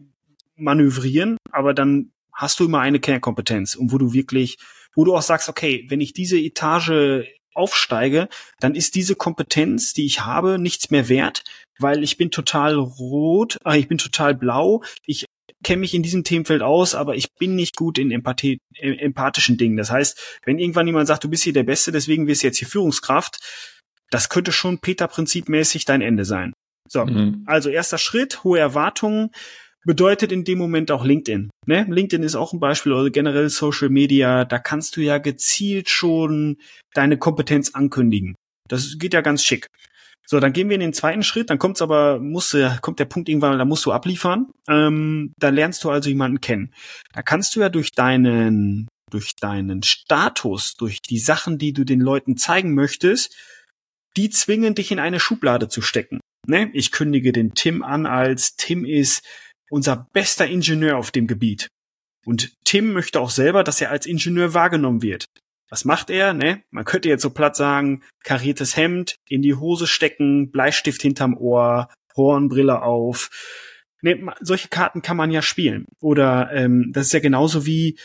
C: manövrieren, aber dann hast du immer eine Kernkompetenz und wo du wirklich, wo du auch sagst, okay, wenn ich diese Etage aufsteige, dann ist diese Kompetenz, die ich habe, nichts mehr wert, weil ich bin total rot, äh, ich bin total blau, ich kenne mich in diesem Themenfeld aus, aber ich bin nicht gut in Empathie, äh, empathischen Dingen. Das heißt, wenn irgendwann jemand sagt, du bist hier der Beste, deswegen wirst du jetzt hier Führungskraft, das könnte schon Peter-Prinzipmäßig dein Ende sein. So, mhm. also erster Schritt, hohe Erwartungen, bedeutet in dem Moment auch LinkedIn. Ne? LinkedIn ist auch ein Beispiel oder generell Social Media. Da kannst du ja gezielt schon deine Kompetenz ankündigen. Das geht ja ganz schick. So, dann gehen wir in den zweiten Schritt. Dann kommt's aber, muss, kommt der Punkt irgendwann, da musst du abliefern. Ähm, da lernst du also jemanden kennen. Da kannst du ja durch deinen, durch deinen Status, durch die Sachen, die du den Leuten zeigen möchtest, die zwingen dich in eine Schublade zu stecken. Ne? Ich kündige den Tim an als Tim ist unser bester Ingenieur auf dem Gebiet. Und Tim möchte auch selber, dass er als Ingenieur wahrgenommen wird. Was macht er? Ne? Man könnte jetzt so platt sagen, kariertes Hemd, in die Hose stecken, Bleistift hinterm Ohr, Hornbrille auf. Ne, solche Karten kann man ja spielen. Oder ähm, das ist ja genauso wie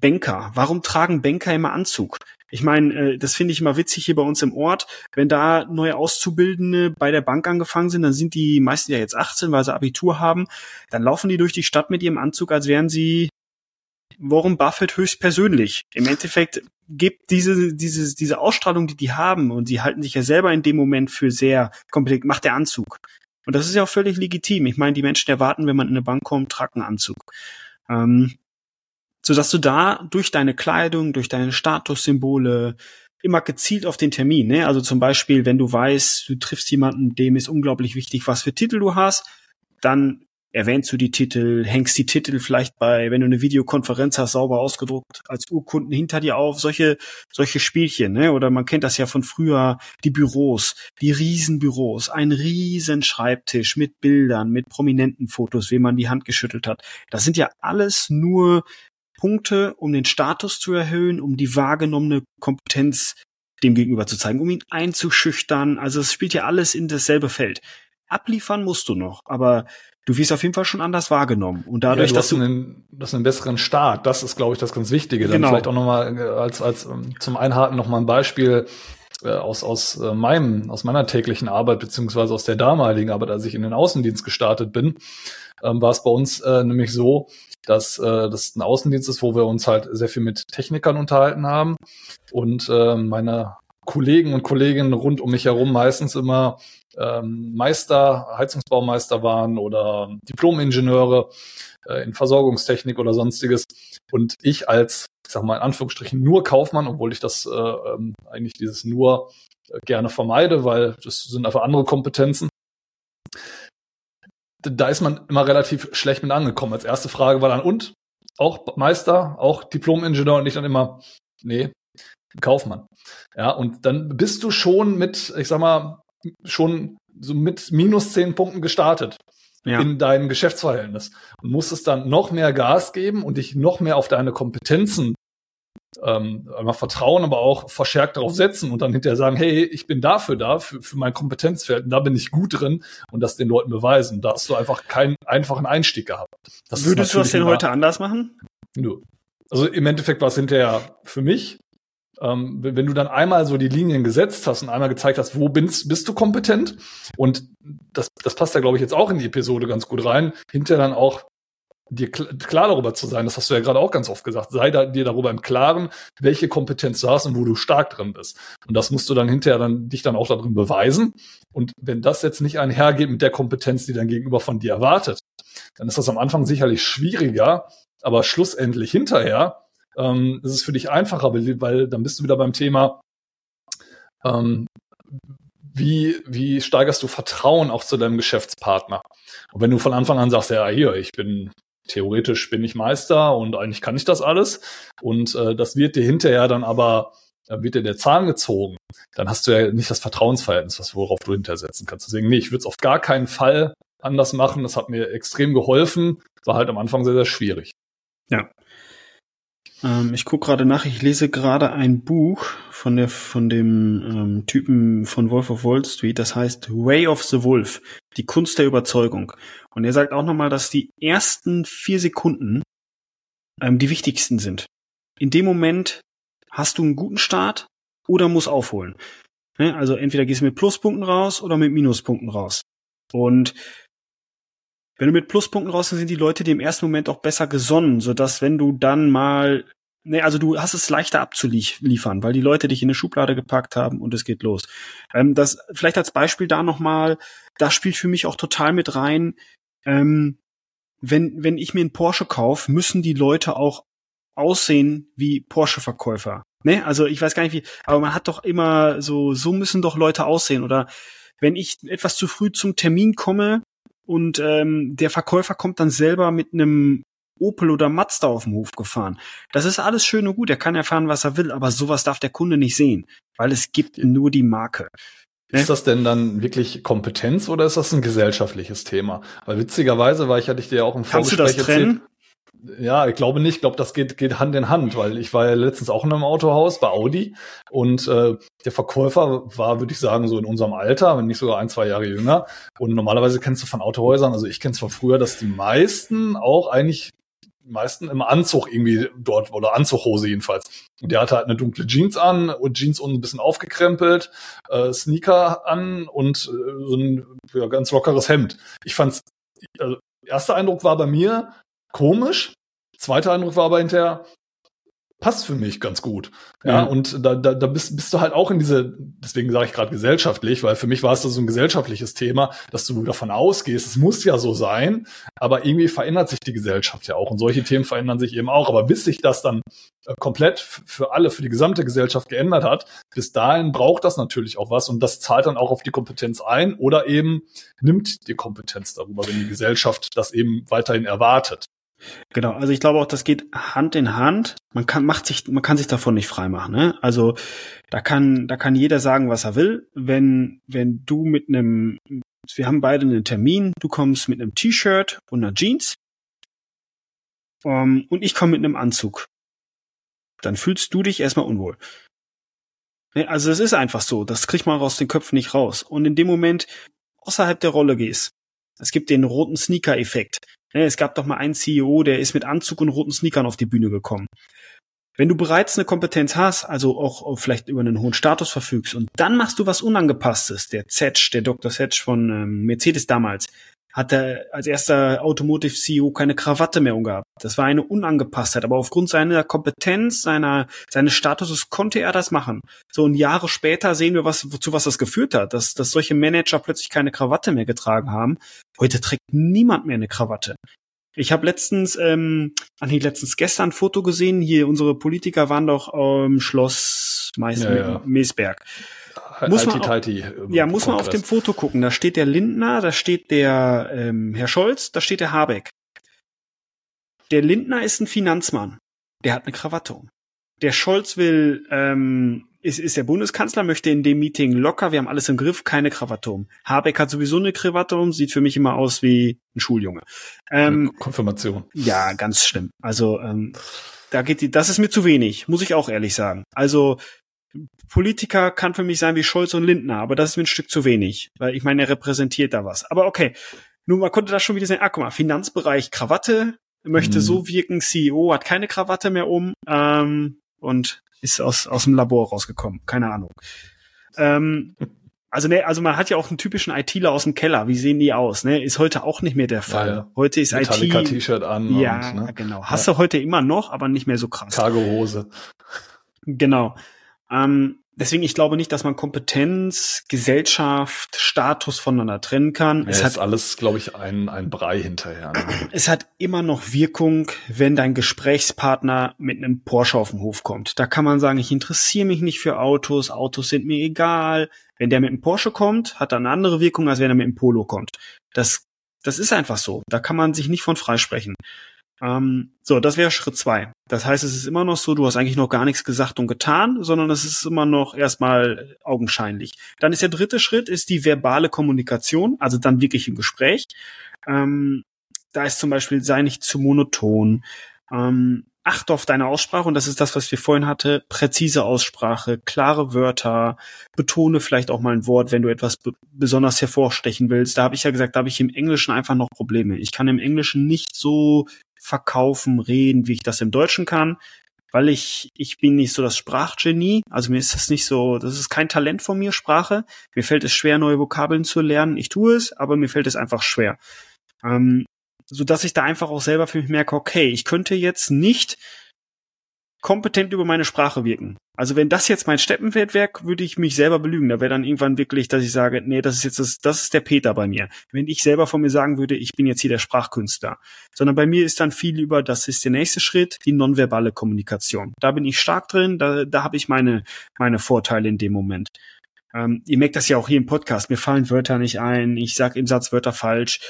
C: Banker. Warum tragen Banker immer Anzug? Ich meine, äh, das finde ich immer witzig hier bei uns im Ort. Wenn da neue Auszubildende bei der Bank angefangen sind, dann sind die meisten ja jetzt 18, weil sie Abitur haben. Dann laufen die durch die Stadt mit ihrem Anzug, als wären sie Warren Buffett höchstpersönlich. Im Endeffekt gibt diese, diese, diese Ausstrahlung, die die haben, und sie halten sich ja selber in dem Moment für sehr kompetent, macht der Anzug. Und das ist ja auch völlig legitim. Ich meine, die Menschen erwarten, wenn man in eine Bank kommt, tragen Anzug. Ähm, sodass du da durch deine Kleidung, durch deine Statussymbole immer gezielt auf den Termin, ne? Also zum Beispiel, wenn du weißt, du triffst jemanden, dem ist unglaublich wichtig, was für Titel du hast, dann erwähnst du die Titel, hängst die Titel vielleicht bei, wenn du eine Videokonferenz hast, sauber ausgedruckt als Urkunden hinter dir auf, solche, solche Spielchen, ne? Oder man kennt das ja von früher, die Büros, die Riesenbüros, ein riesen Schreibtisch mit Bildern, mit prominenten Fotos, wem man die Hand geschüttelt hat. Das sind ja alles nur Punkte, um den Status zu erhöhen, um die wahrgenommene Kompetenz dem gegenüber zu zeigen, um ihn einzuschüchtern. Also es spielt ja alles in dasselbe Feld. Abliefern musst du noch, aber du wirst auf jeden Fall schon anders wahrgenommen. Und dadurch,
B: ja, du
C: dass
B: du einen, das einen besseren Start, das ist, glaube ich, das ganz Wichtige. Dann genau. vielleicht auch nochmal äh, als, als ähm, zum Einhaken nochmal ein Beispiel äh, aus, aus äh, meinem, aus meiner täglichen Arbeit, beziehungsweise aus der damaligen Arbeit, als ich in den Außendienst gestartet bin, ähm, war es bei uns äh, nämlich so, dass äh, das ein Außendienst ist, wo wir uns halt sehr viel mit Technikern unterhalten haben und äh, meine Kollegen und Kolleginnen rund um mich herum meistens immer ähm, Meister, Heizungsbaumeister waren oder Diplomingenieure äh, in Versorgungstechnik oder sonstiges. Und ich als, ich sag mal in Anführungsstrichen, nur Kaufmann, obwohl ich das äh, ähm, eigentlich dieses nur äh, gerne vermeide, weil das sind einfach andere Kompetenzen, da ist man immer relativ schlecht mit angekommen. Als erste Frage war dann, und? Auch Meister, auch Diplom-Ingenieur und ich dann immer, nee, Kaufmann. Ja, und dann bist du schon mit, ich sag mal, schon so mit minus zehn Punkten gestartet ja. in deinem Geschäftsverhältnis und musstest dann noch mehr Gas geben und dich noch mehr auf deine Kompetenzen ähm, einmal vertrauen, aber auch verstärkt darauf setzen und dann hinterher sagen, hey, ich bin dafür da, für, für mein Kompetenzfeld, und da bin ich gut drin und das den Leuten beweisen. Da hast du einfach keinen einfachen Einstieg gehabt.
C: Das Würdest du das denn heute anders machen?
B: Nö. Also im Endeffekt war es hinterher für mich, ähm, wenn du dann einmal so die Linien gesetzt hast und einmal gezeigt hast, wo bist, bist du kompetent und das, das passt ja, glaube ich, jetzt auch in die Episode ganz gut rein, hinterher dann auch dir klar darüber zu sein, das hast du ja gerade auch ganz oft gesagt, sei da, dir darüber im Klaren, welche Kompetenz du hast und wo du stark drin bist. Und das musst du dann hinterher dann, dich dann auch darin beweisen. Und wenn das jetzt nicht einhergeht mit der Kompetenz, die dein Gegenüber von dir erwartet, dann ist das am Anfang sicherlich schwieriger, aber schlussendlich hinterher ähm, ist es für dich einfacher, weil, dann bist du wieder beim Thema, ähm, wie, wie steigerst du Vertrauen auch zu deinem Geschäftspartner? Und wenn du von Anfang an sagst, ja, hier, ich bin theoretisch bin ich Meister und eigentlich kann ich das alles. Und äh, das wird dir hinterher dann aber, äh, wird dir der Zahn gezogen. Dann hast du ja nicht das Vertrauensverhältnis, worauf du hintersetzen kannst. Deswegen, nee, ich würde es auf gar keinen Fall anders machen. Das hat mir extrem geholfen. War halt am Anfang sehr, sehr schwierig.
C: Ja. Ähm, ich gucke gerade nach, ich lese gerade ein Buch von der von dem ähm, Typen von Wolf of Wall Street, das heißt Way of the Wolf, die Kunst der Überzeugung. Und er sagt auch nochmal, dass die ersten vier Sekunden ähm, die wichtigsten sind. In dem Moment hast du einen guten Start oder musst aufholen. Ne? Also entweder gehst du mit Pluspunkten raus oder mit Minuspunkten raus. Und wenn du mit Pluspunkten raus, dann sind die Leute dir im ersten Moment auch besser gesonnen, sodass wenn du dann mal, ne, also du hast es leichter abzuliefern, weil die Leute dich in eine Schublade gepackt haben und es geht los. Ähm, das vielleicht als Beispiel da nochmal, das spielt für mich auch total mit rein. Ähm, wenn, wenn ich mir einen Porsche kaufe, müssen die Leute auch aussehen wie Porsche-Verkäufer. Ne? Also ich weiß gar nicht wie, aber man hat doch immer so, so müssen doch Leute aussehen. Oder wenn ich etwas zu früh zum Termin komme und ähm, der Verkäufer kommt dann selber mit einem Opel oder Mazda auf dem Hof gefahren. Das ist alles schön und gut, er kann erfahren, was er will, aber sowas darf der Kunde nicht sehen, weil es gibt nur die Marke.
B: Ist das denn dann wirklich Kompetenz oder ist das ein gesellschaftliches Thema? Weil witzigerweise war ich, hatte ich dir ja auch im
C: Kannst Vorgespräch du das trennen? Erzählt,
B: ja, ich glaube nicht. Ich glaube, das geht, geht Hand in Hand, weil ich war ja letztens auch in einem Autohaus bei Audi und äh, der Verkäufer war, würde ich sagen, so in unserem Alter, wenn nicht sogar ein, zwei Jahre jünger. Und normalerweise kennst du von Autohäusern, also ich kenne es von früher, dass die meisten auch eigentlich die meisten im Anzug irgendwie dort oder Anzughose jedenfalls. Und der hatte halt eine dunkle Jeans an und Jeans unten ein bisschen aufgekrempelt, äh, Sneaker an und äh, so ein ja, ganz lockeres Hemd. Ich fand's, also erster Eindruck war bei mir, komisch. Zweiter Eindruck war aber hinterher, passt für mich ganz gut. Ja, mhm. und da, da, da bist, bist du halt auch in diese, deswegen sage ich gerade gesellschaftlich, weil für mich war es da so ein gesellschaftliches Thema, dass du davon ausgehst, es muss ja so sein, aber irgendwie verändert sich die Gesellschaft ja auch und solche Themen verändern sich eben auch. Aber bis sich das dann äh, komplett für alle, für die gesamte Gesellschaft geändert hat, bis dahin braucht das natürlich auch was und das zahlt dann auch auf die Kompetenz ein oder eben nimmt die Kompetenz darüber, wenn die Gesellschaft das eben weiterhin erwartet.
C: Genau, also ich glaube auch, das geht Hand in Hand. Man kann macht sich, man kann sich davon nicht freimachen. Ne? Also da kann, da kann jeder sagen, was er will. Wenn, wenn du mit einem, wir haben beide einen Termin, du kommst mit einem T-Shirt und einer Jeans um, ähm, und ich komme mit einem Anzug, dann fühlst du dich erstmal unwohl. Ne? Also es ist einfach so, das kriegt man aus den Köpfen nicht raus. Und in dem Moment außerhalb der Rolle gehst, es gibt den roten Sneaker-Effekt. Es gab doch mal einen CEO, der ist mit Anzug und roten Sneakern auf die Bühne gekommen. Wenn du bereits eine Kompetenz hast, also auch vielleicht über einen hohen Status verfügst und dann machst du was Unangepasstes, der Zetsch, der Dr. Zetsch von ähm, Mercedes damals, hat er als erster Automotive CEO keine Krawatte mehr umgehabt. Das war eine Unangepasstheit, aber aufgrund seiner Kompetenz, seiner, seines Statuses konnte er das machen. So und Jahre später sehen wir, was, zu was das geführt hat, dass, dass solche Manager plötzlich keine Krawatte mehr getragen haben. Heute trägt niemand mehr eine Krawatte. Ich habe letztens, ähm, ah nee, letztens gestern ein Foto gesehen. Hier unsere Politiker waren doch im ähm, Schloss Meis ja, ja. Meesberg muss man auf, äh, ja, muss man auf dem Foto gucken. Da steht der Lindner, da steht der ähm, Herr Scholz, da steht der Habeck. Der Lindner ist ein Finanzmann. Der hat eine Krawatte um. Der Scholz will, ähm, ist, ist der Bundeskanzler, möchte in dem Meeting locker, wir haben alles im Griff, keine Krawatte um. Habeck hat sowieso eine Krawatte um, sieht für mich immer aus wie ein Schuljunge.
B: Ähm, Konfirmation.
C: Ja, ganz schlimm. Also ähm, da geht die, das ist mir zu wenig, muss ich auch ehrlich sagen. Also Politiker kann für mich sein wie Scholz und Lindner, aber das ist mir ein Stück zu wenig, weil ich meine, er repräsentiert da was. Aber okay, nun, man konnte da schon wieder sehen, ah, guck mal, Finanzbereich Krawatte, möchte mhm. so wirken, CEO hat keine Krawatte mehr um ähm, und ist aus, aus dem Labor rausgekommen, keine Ahnung. Ähm, also ne, also man hat ja auch einen typischen ITler aus dem Keller. Wie sehen die aus? Ne, ist heute auch nicht mehr der Fall. Ja, ja. Heute ist
B: Metallica IT. T-Shirt an.
C: Ja, und, ne? genau. Hast ja. du heute immer noch, aber nicht mehr so krass.
B: Cargo Hose.
C: Genau. Ähm, deswegen, ich glaube nicht, dass man Kompetenz, Gesellschaft, Status voneinander trennen kann.
B: Ja, es hat alles, glaube ich, ein, ein Brei hinterher.
C: Ne? *clears throat* Es hat immer noch Wirkung, wenn dein Gesprächspartner mit einem Porsche auf den Hof kommt. Da kann man sagen, ich interessiere mich nicht für Autos, Autos sind mir egal. Wenn der mit einem Porsche kommt, hat er eine andere Wirkung, als wenn er mit einem Polo kommt. Das, das ist einfach so. Da kann man sich nicht von freisprechen. Ähm, so, das wäre Schritt zwei. Das heißt, es ist immer noch so, du hast eigentlich noch gar nichts gesagt und getan, sondern es ist immer noch erstmal augenscheinlich. Dann ist der dritte Schritt, ist die verbale Kommunikation, also dann wirklich im Gespräch. Ähm, da ist zum Beispiel, sei nicht zu monoton. Ähm, achte auf deine Aussprache und das ist das, was wir vorhin hatte. Präzise Aussprache, klare Wörter, betone vielleicht auch mal ein Wort, wenn du etwas besonders hervorstechen willst. Da habe ich ja gesagt, da habe ich im Englischen einfach noch Probleme. Ich kann im Englischen nicht so verkaufen, reden, wie ich das im Deutschen kann, weil ich, ich bin nicht so das Sprachgenie. Also mir ist das nicht so, das ist kein Talent von mir, Sprache. Mir fällt es schwer, neue Vokabeln zu lernen. Ich tue es, aber mir fällt es einfach schwer. Ähm, so dass ich da einfach auch selber für mich merke, okay, ich könnte jetzt nicht kompetent über meine Sprache wirken. Also wenn das jetzt mein Steppenwert wäre, würde ich mich selber belügen. Da wäre dann irgendwann wirklich, dass ich sage, nee, das ist jetzt das, das ist der Peter bei mir. Wenn ich selber von mir sagen würde, ich bin jetzt hier der Sprachkünstler. Sondern bei mir ist dann viel über, das ist der nächste Schritt, die nonverbale Kommunikation. Da bin ich stark drin, da, da habe ich meine, meine Vorteile in dem Moment. Ähm, ihr merkt das ja auch hier im Podcast. Mir fallen Wörter nicht ein, ich sage im Satz Wörter falsch.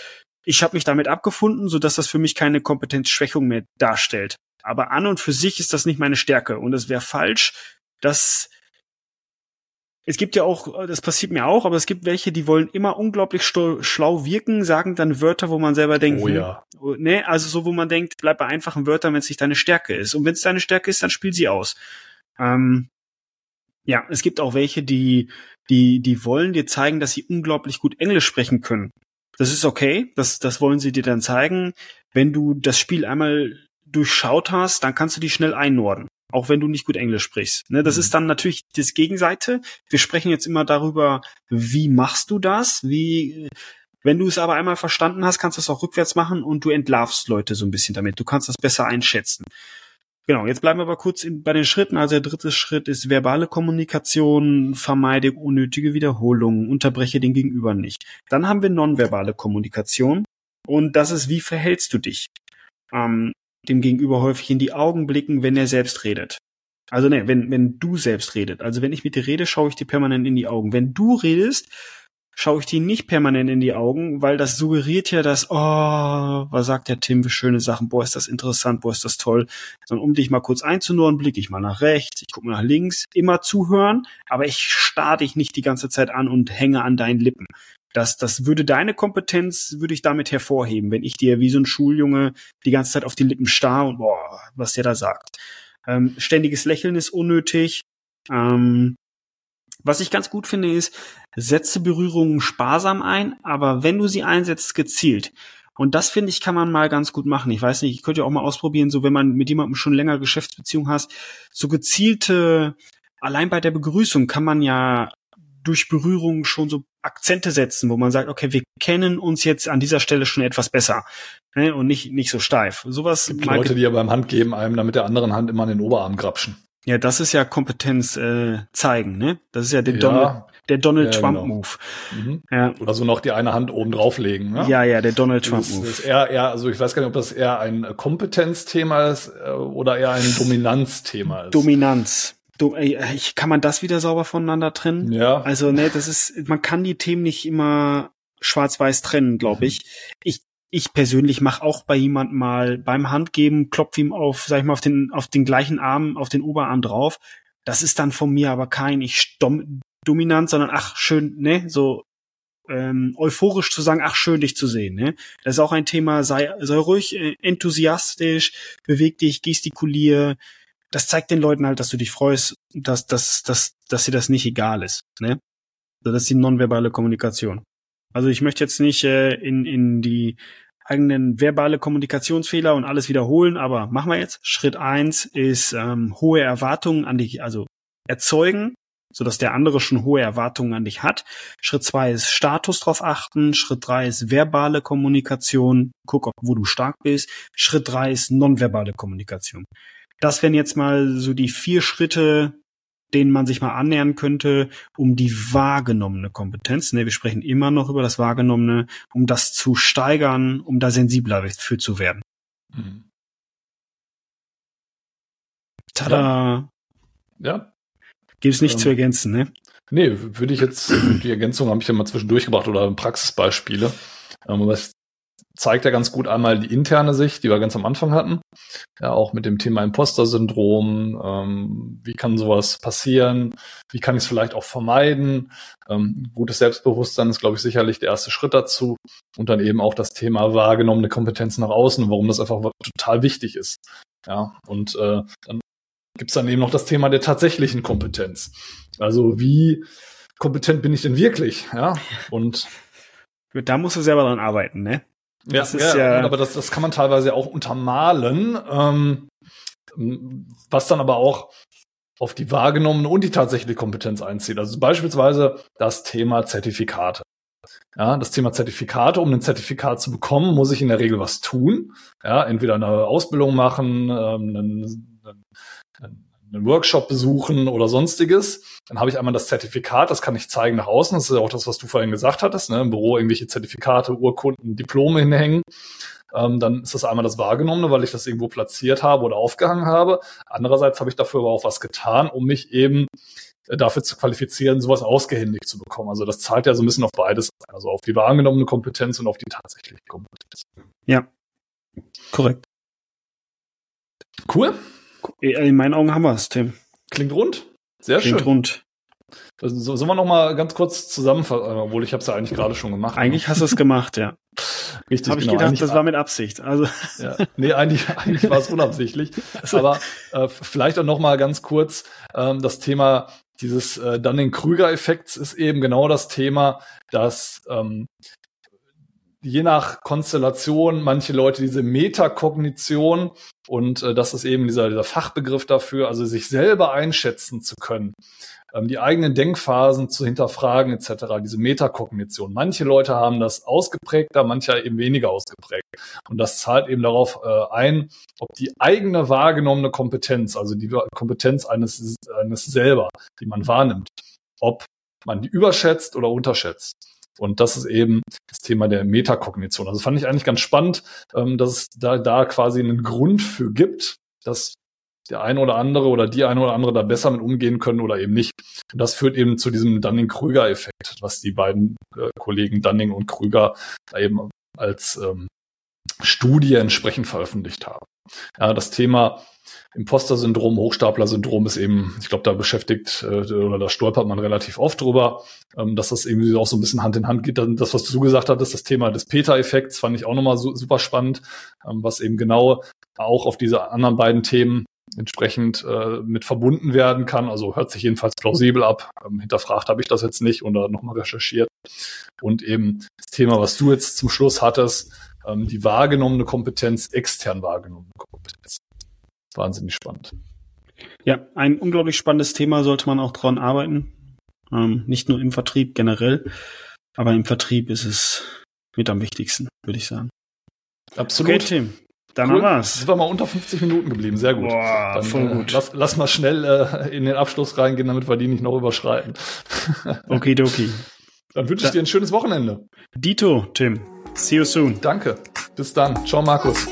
C: Ich habe mich damit abgefunden, so dass das für mich keine Kompetenzschwächung mehr darstellt. Aber an und für sich ist das nicht meine Stärke und es wäre falsch, dass es gibt ja auch, das passiert mir auch, aber es gibt welche, die wollen immer unglaublich schlau wirken, sagen dann Wörter, wo man selber denkt,
B: oh ja.
C: Hm, ne, also so, wo man denkt, bleib bei einfachen Wörtern, wenn es nicht deine Stärke ist. Und wenn es deine Stärke ist, dann spiel sie aus. Ähm, ja, es gibt auch welche, die, die, die wollen dir zeigen, dass sie unglaublich gut Englisch sprechen können. Das ist okay, das, das wollen sie dir dann zeigen. Wenn du das Spiel einmal durchschaut hast, dann kannst du die schnell einordnen. Auch wenn du nicht gut Englisch sprichst. Ne, das mhm. ist dann natürlich das Gegenseite. Wir sprechen jetzt immer darüber, wie machst du das? Wie, wenn du es aber einmal verstanden hast, kannst du es auch rückwärts machen und du entlarvst Leute so ein bisschen damit. Du kannst das besser einschätzen. Genau, jetzt bleiben wir aber kurz in, bei den Schritten. Also der dritte Schritt ist verbale Kommunikation, vermeide unnötige Wiederholungen, unterbreche den Gegenüber nicht. Dann haben wir nonverbale Kommunikation und das ist, wie verhältst du dich? Ähm, dem Gegenüber häufig in die Augen blicken, wenn er selbst redet. Also ne, wenn, wenn du selbst redet. Also wenn ich mit dir rede, schaue ich dir permanent in die Augen. Wenn du redest, schaue ich dir nicht permanent in die Augen, weil das suggeriert ja, dass, oh, was sagt der Tim für schöne Sachen, boah, ist das interessant, boah, ist das toll. Sondern um dich mal kurz einzunurren, blicke ich mal nach rechts, ich gucke mal nach links, immer zuhören, aber ich starr dich nicht die ganze Zeit an und hänge an deinen Lippen. Das, das würde deine Kompetenz, würde ich damit hervorheben, wenn ich dir wie so ein Schuljunge die ganze Zeit auf die Lippen starr und boah, was der da sagt. Ähm, ständiges Lächeln ist unnötig. Ähm, was ich ganz gut finde, ist, setze Berührungen sparsam ein, aber wenn du sie einsetzt, gezielt. Und das finde ich, kann man mal ganz gut machen. Ich weiß nicht, ich könnte ja auch mal ausprobieren, so wenn man mit jemandem schon länger Geschäftsbeziehung hast, so gezielte, allein bei der Begrüßung kann man ja durch Berührung schon so Akzente setzen, wo man sagt, okay, wir kennen uns jetzt an dieser Stelle schon etwas besser ne, und nicht nicht so steif. Sowas.
B: Gibt Leute, die ja beim Handgeben einem dann mit der anderen Hand immer an den Oberarm grapschen.
C: Ja, das ist ja Kompetenz äh, zeigen, ne? Das ist ja der ja. Donald, der Donald ja, Trump genau. Move.
B: Mhm. Ja. Oder so noch die eine Hand oben drauflegen. Ne?
C: Ja, ja, der Donald Trump Move.
B: Das ist eher, eher, also ich weiß gar nicht, ob das eher ein Kompetenzthema ist äh, oder eher ein Dominanzthema ist.
C: Dominanz. Du, ich, kann man das wieder sauber voneinander trennen?
B: Ja.
C: Also, ne, das ist, man kann die Themen nicht immer schwarz-weiß trennen, glaube ich. Ich, ich persönlich mache auch bei jemandem mal beim Handgeben, klopf ihm auf, sag ich mal, auf den, auf den gleichen Arm, auf den Oberarm drauf. Das ist dann von mir aber kein ich dom, dominant, sondern ach, schön, ne, so ähm, euphorisch zu sagen, ach, schön, dich zu sehen. Ne? Das ist auch ein Thema, sei, sei ruhig äh, enthusiastisch, beweg dich, gestikulier, das zeigt den Leuten halt, dass du dich freust, dass, dass, dass, dass dir das nicht egal ist. Ne? Also das ist die nonverbale Kommunikation. Also ich möchte jetzt nicht äh, in, in die eigenen verbale Kommunikationsfehler und alles wiederholen, aber machen wir jetzt. Schritt eins ist ähm, hohe Erwartungen an dich, also erzeugen, so dass der andere schon hohe Erwartungen an dich hat. Schritt zwei ist Status drauf achten. Schritt drei ist verbale Kommunikation. Guck, wo du stark bist. Schritt drei ist nonverbale Kommunikation. Das wären jetzt mal so die vier Schritte, denen man sich mal annähern könnte, um die wahrgenommene Kompetenz, ne, wir sprechen immer noch über das Wahrgenommene, um das zu steigern, um da sensibler für zu werden. Mhm. Tada!
B: Ja. ja.
C: Gibt es nicht ähm, zu ergänzen, ne?
B: Nee, würde ich jetzt, die Ergänzung habe ich ja mal zwischendurch gebracht oder Praxisbeispiele. Ähm, was zeigt ja ganz gut einmal die interne Sicht, die wir ganz am Anfang hatten. Ja, auch mit dem Thema Imposter-Syndrom. Ähm, wie kann sowas passieren? Wie kann ich es vielleicht auch vermeiden? Ähm, gutes Selbstbewusstsein ist, glaube ich, sicherlich der erste Schritt dazu. Und dann eben auch das Thema wahrgenommene Kompetenz nach außen, warum das einfach total wichtig ist. Ja, und äh, dann gibt's dann eben noch das Thema der tatsächlichen Kompetenz. Also wie kompetent bin ich denn wirklich? Ja, und
C: da musst du selber dran arbeiten, ne?
B: Ja, das ist ja, ja, aber das, das kann man teilweise auch untermalen, ähm, was dann aber auch auf die wahrgenommene und die tatsächliche Kompetenz einzieht. Also beispielsweise das Thema Zertifikate. Ja, das Thema Zertifikate, um ein Zertifikat zu bekommen, muss ich in der Regel was tun. Ja, entweder eine Ausbildung machen, ähm, einen, einen Workshop besuchen oder sonstiges. Dann habe ich einmal das Zertifikat, das kann ich zeigen nach außen. Das ist ja auch das, was du vorhin gesagt hattest, ne? im Büro irgendwelche Zertifikate, Urkunden, Diplome hinhängen. Ähm, dann ist das einmal das Wahrgenommene, weil ich das irgendwo platziert habe oder aufgehangen habe. Andererseits habe ich dafür aber auch was getan, um mich eben äh, dafür zu qualifizieren, sowas ausgehändigt zu bekommen. Also das zahlt ja so ein bisschen auf beides, also auf die wahrgenommene Kompetenz und auf die tatsächliche Kompetenz.
C: Ja, korrekt.
B: Cool.
C: In meinen Augen haben wir es, Tim.
B: Klingt rund. Sehr
C: Klingt
B: schön.
C: rund.
B: Also, sollen wir noch mal ganz kurz zusammenfassen, obwohl ich habe es ja eigentlich gerade schon gemacht.
C: Eigentlich hast du es gemacht, ja. *laughs*
B: Richtig,
C: Habe ich
B: genau.
C: gedacht,
B: Eigentlich-
C: das war mit Absicht. Also *laughs*
B: Ja. Nee, eigentlich, eigentlich war es unabsichtlich. Aber äh, vielleicht auch noch mal ganz kurz ähm, das Thema dieses äh, Dunning-Krüger-Effekts ist eben genau das Thema, dass ähm, je nach Konstellation manche Leute diese Metakognition und äh, das ist eben dieser, dieser Fachbegriff dafür, also sich selber einschätzen zu können, ähm, die eigenen Denkphasen zu hinterfragen etc., diese Metakognition. Manche Leute haben das ausgeprägter, manche eben weniger ausgeprägt. Und das zahlt eben darauf äh, ein, ob die eigene wahrgenommene Kompetenz, also die Kompetenz eines, eines selber, die man wahrnimmt, ob man die überschätzt oder unterschätzt. Und das ist eben das Thema der Metakognition. Also fand ich eigentlich ganz spannend, ähm, dass es da, da quasi einen Grund für gibt, dass der eine oder andere oder die eine oder andere da besser mit umgehen können oder eben nicht. Und das führt eben zu diesem Dunning-Krüger-Effekt, was die beiden äh, Kollegen Dunning und Krüger eben als ähm, Studie entsprechend veröffentlicht haben. Ja, das Thema Imposter-Syndrom, Hochstapler-Syndrom ist eben, ich glaube, da beschäftigt äh, oder da stolpert man relativ oft drüber, ähm, dass das irgendwie auch so ein bisschen Hand in Hand geht. Das, was du gesagt hattest, das Thema des Peter-Effekts, fand ich auch nochmal su super spannend, ähm, was eben genau auch auf diese anderen beiden Themen entsprechend äh, mit verbunden werden kann. Also hört sich jedenfalls plausibel ab. Ähm, hinterfragt habe ich das jetzt nicht oder nochmal recherchiert. Und eben das Thema, was du jetzt zum Schluss hattest, ähm, die wahrgenommene Kompetenz, extern wahrgenommene Kompetenz. Wahnsinnig spannend.
C: ja, ein unglaublich spannendes Thema sollte man auch dran arbeiten. Ähm, nicht nur im Vertrieb generell, aber im Vertrieb ist es mit am wichtigsten, würde ich sagen.
B: Absolut.
C: Okay, Tim. Dann
B: Cool.
C: wir's.
B: Sind wir mal unter 50 Minuten geblieben. Sehr gut.
C: Boah,
B: Dann,
C: voll
B: äh,
C: gut.
B: Lass, lass mal schnell äh, in den Abschluss reingehen, damit wir die nicht noch überschreiten. *laughs*
C: Okidoki.
B: Dann wünsche ich dir ein schönes Wochenende.
C: Dito, Tim. See you soon.
B: Danke. Bis dann. Ciao, Markus.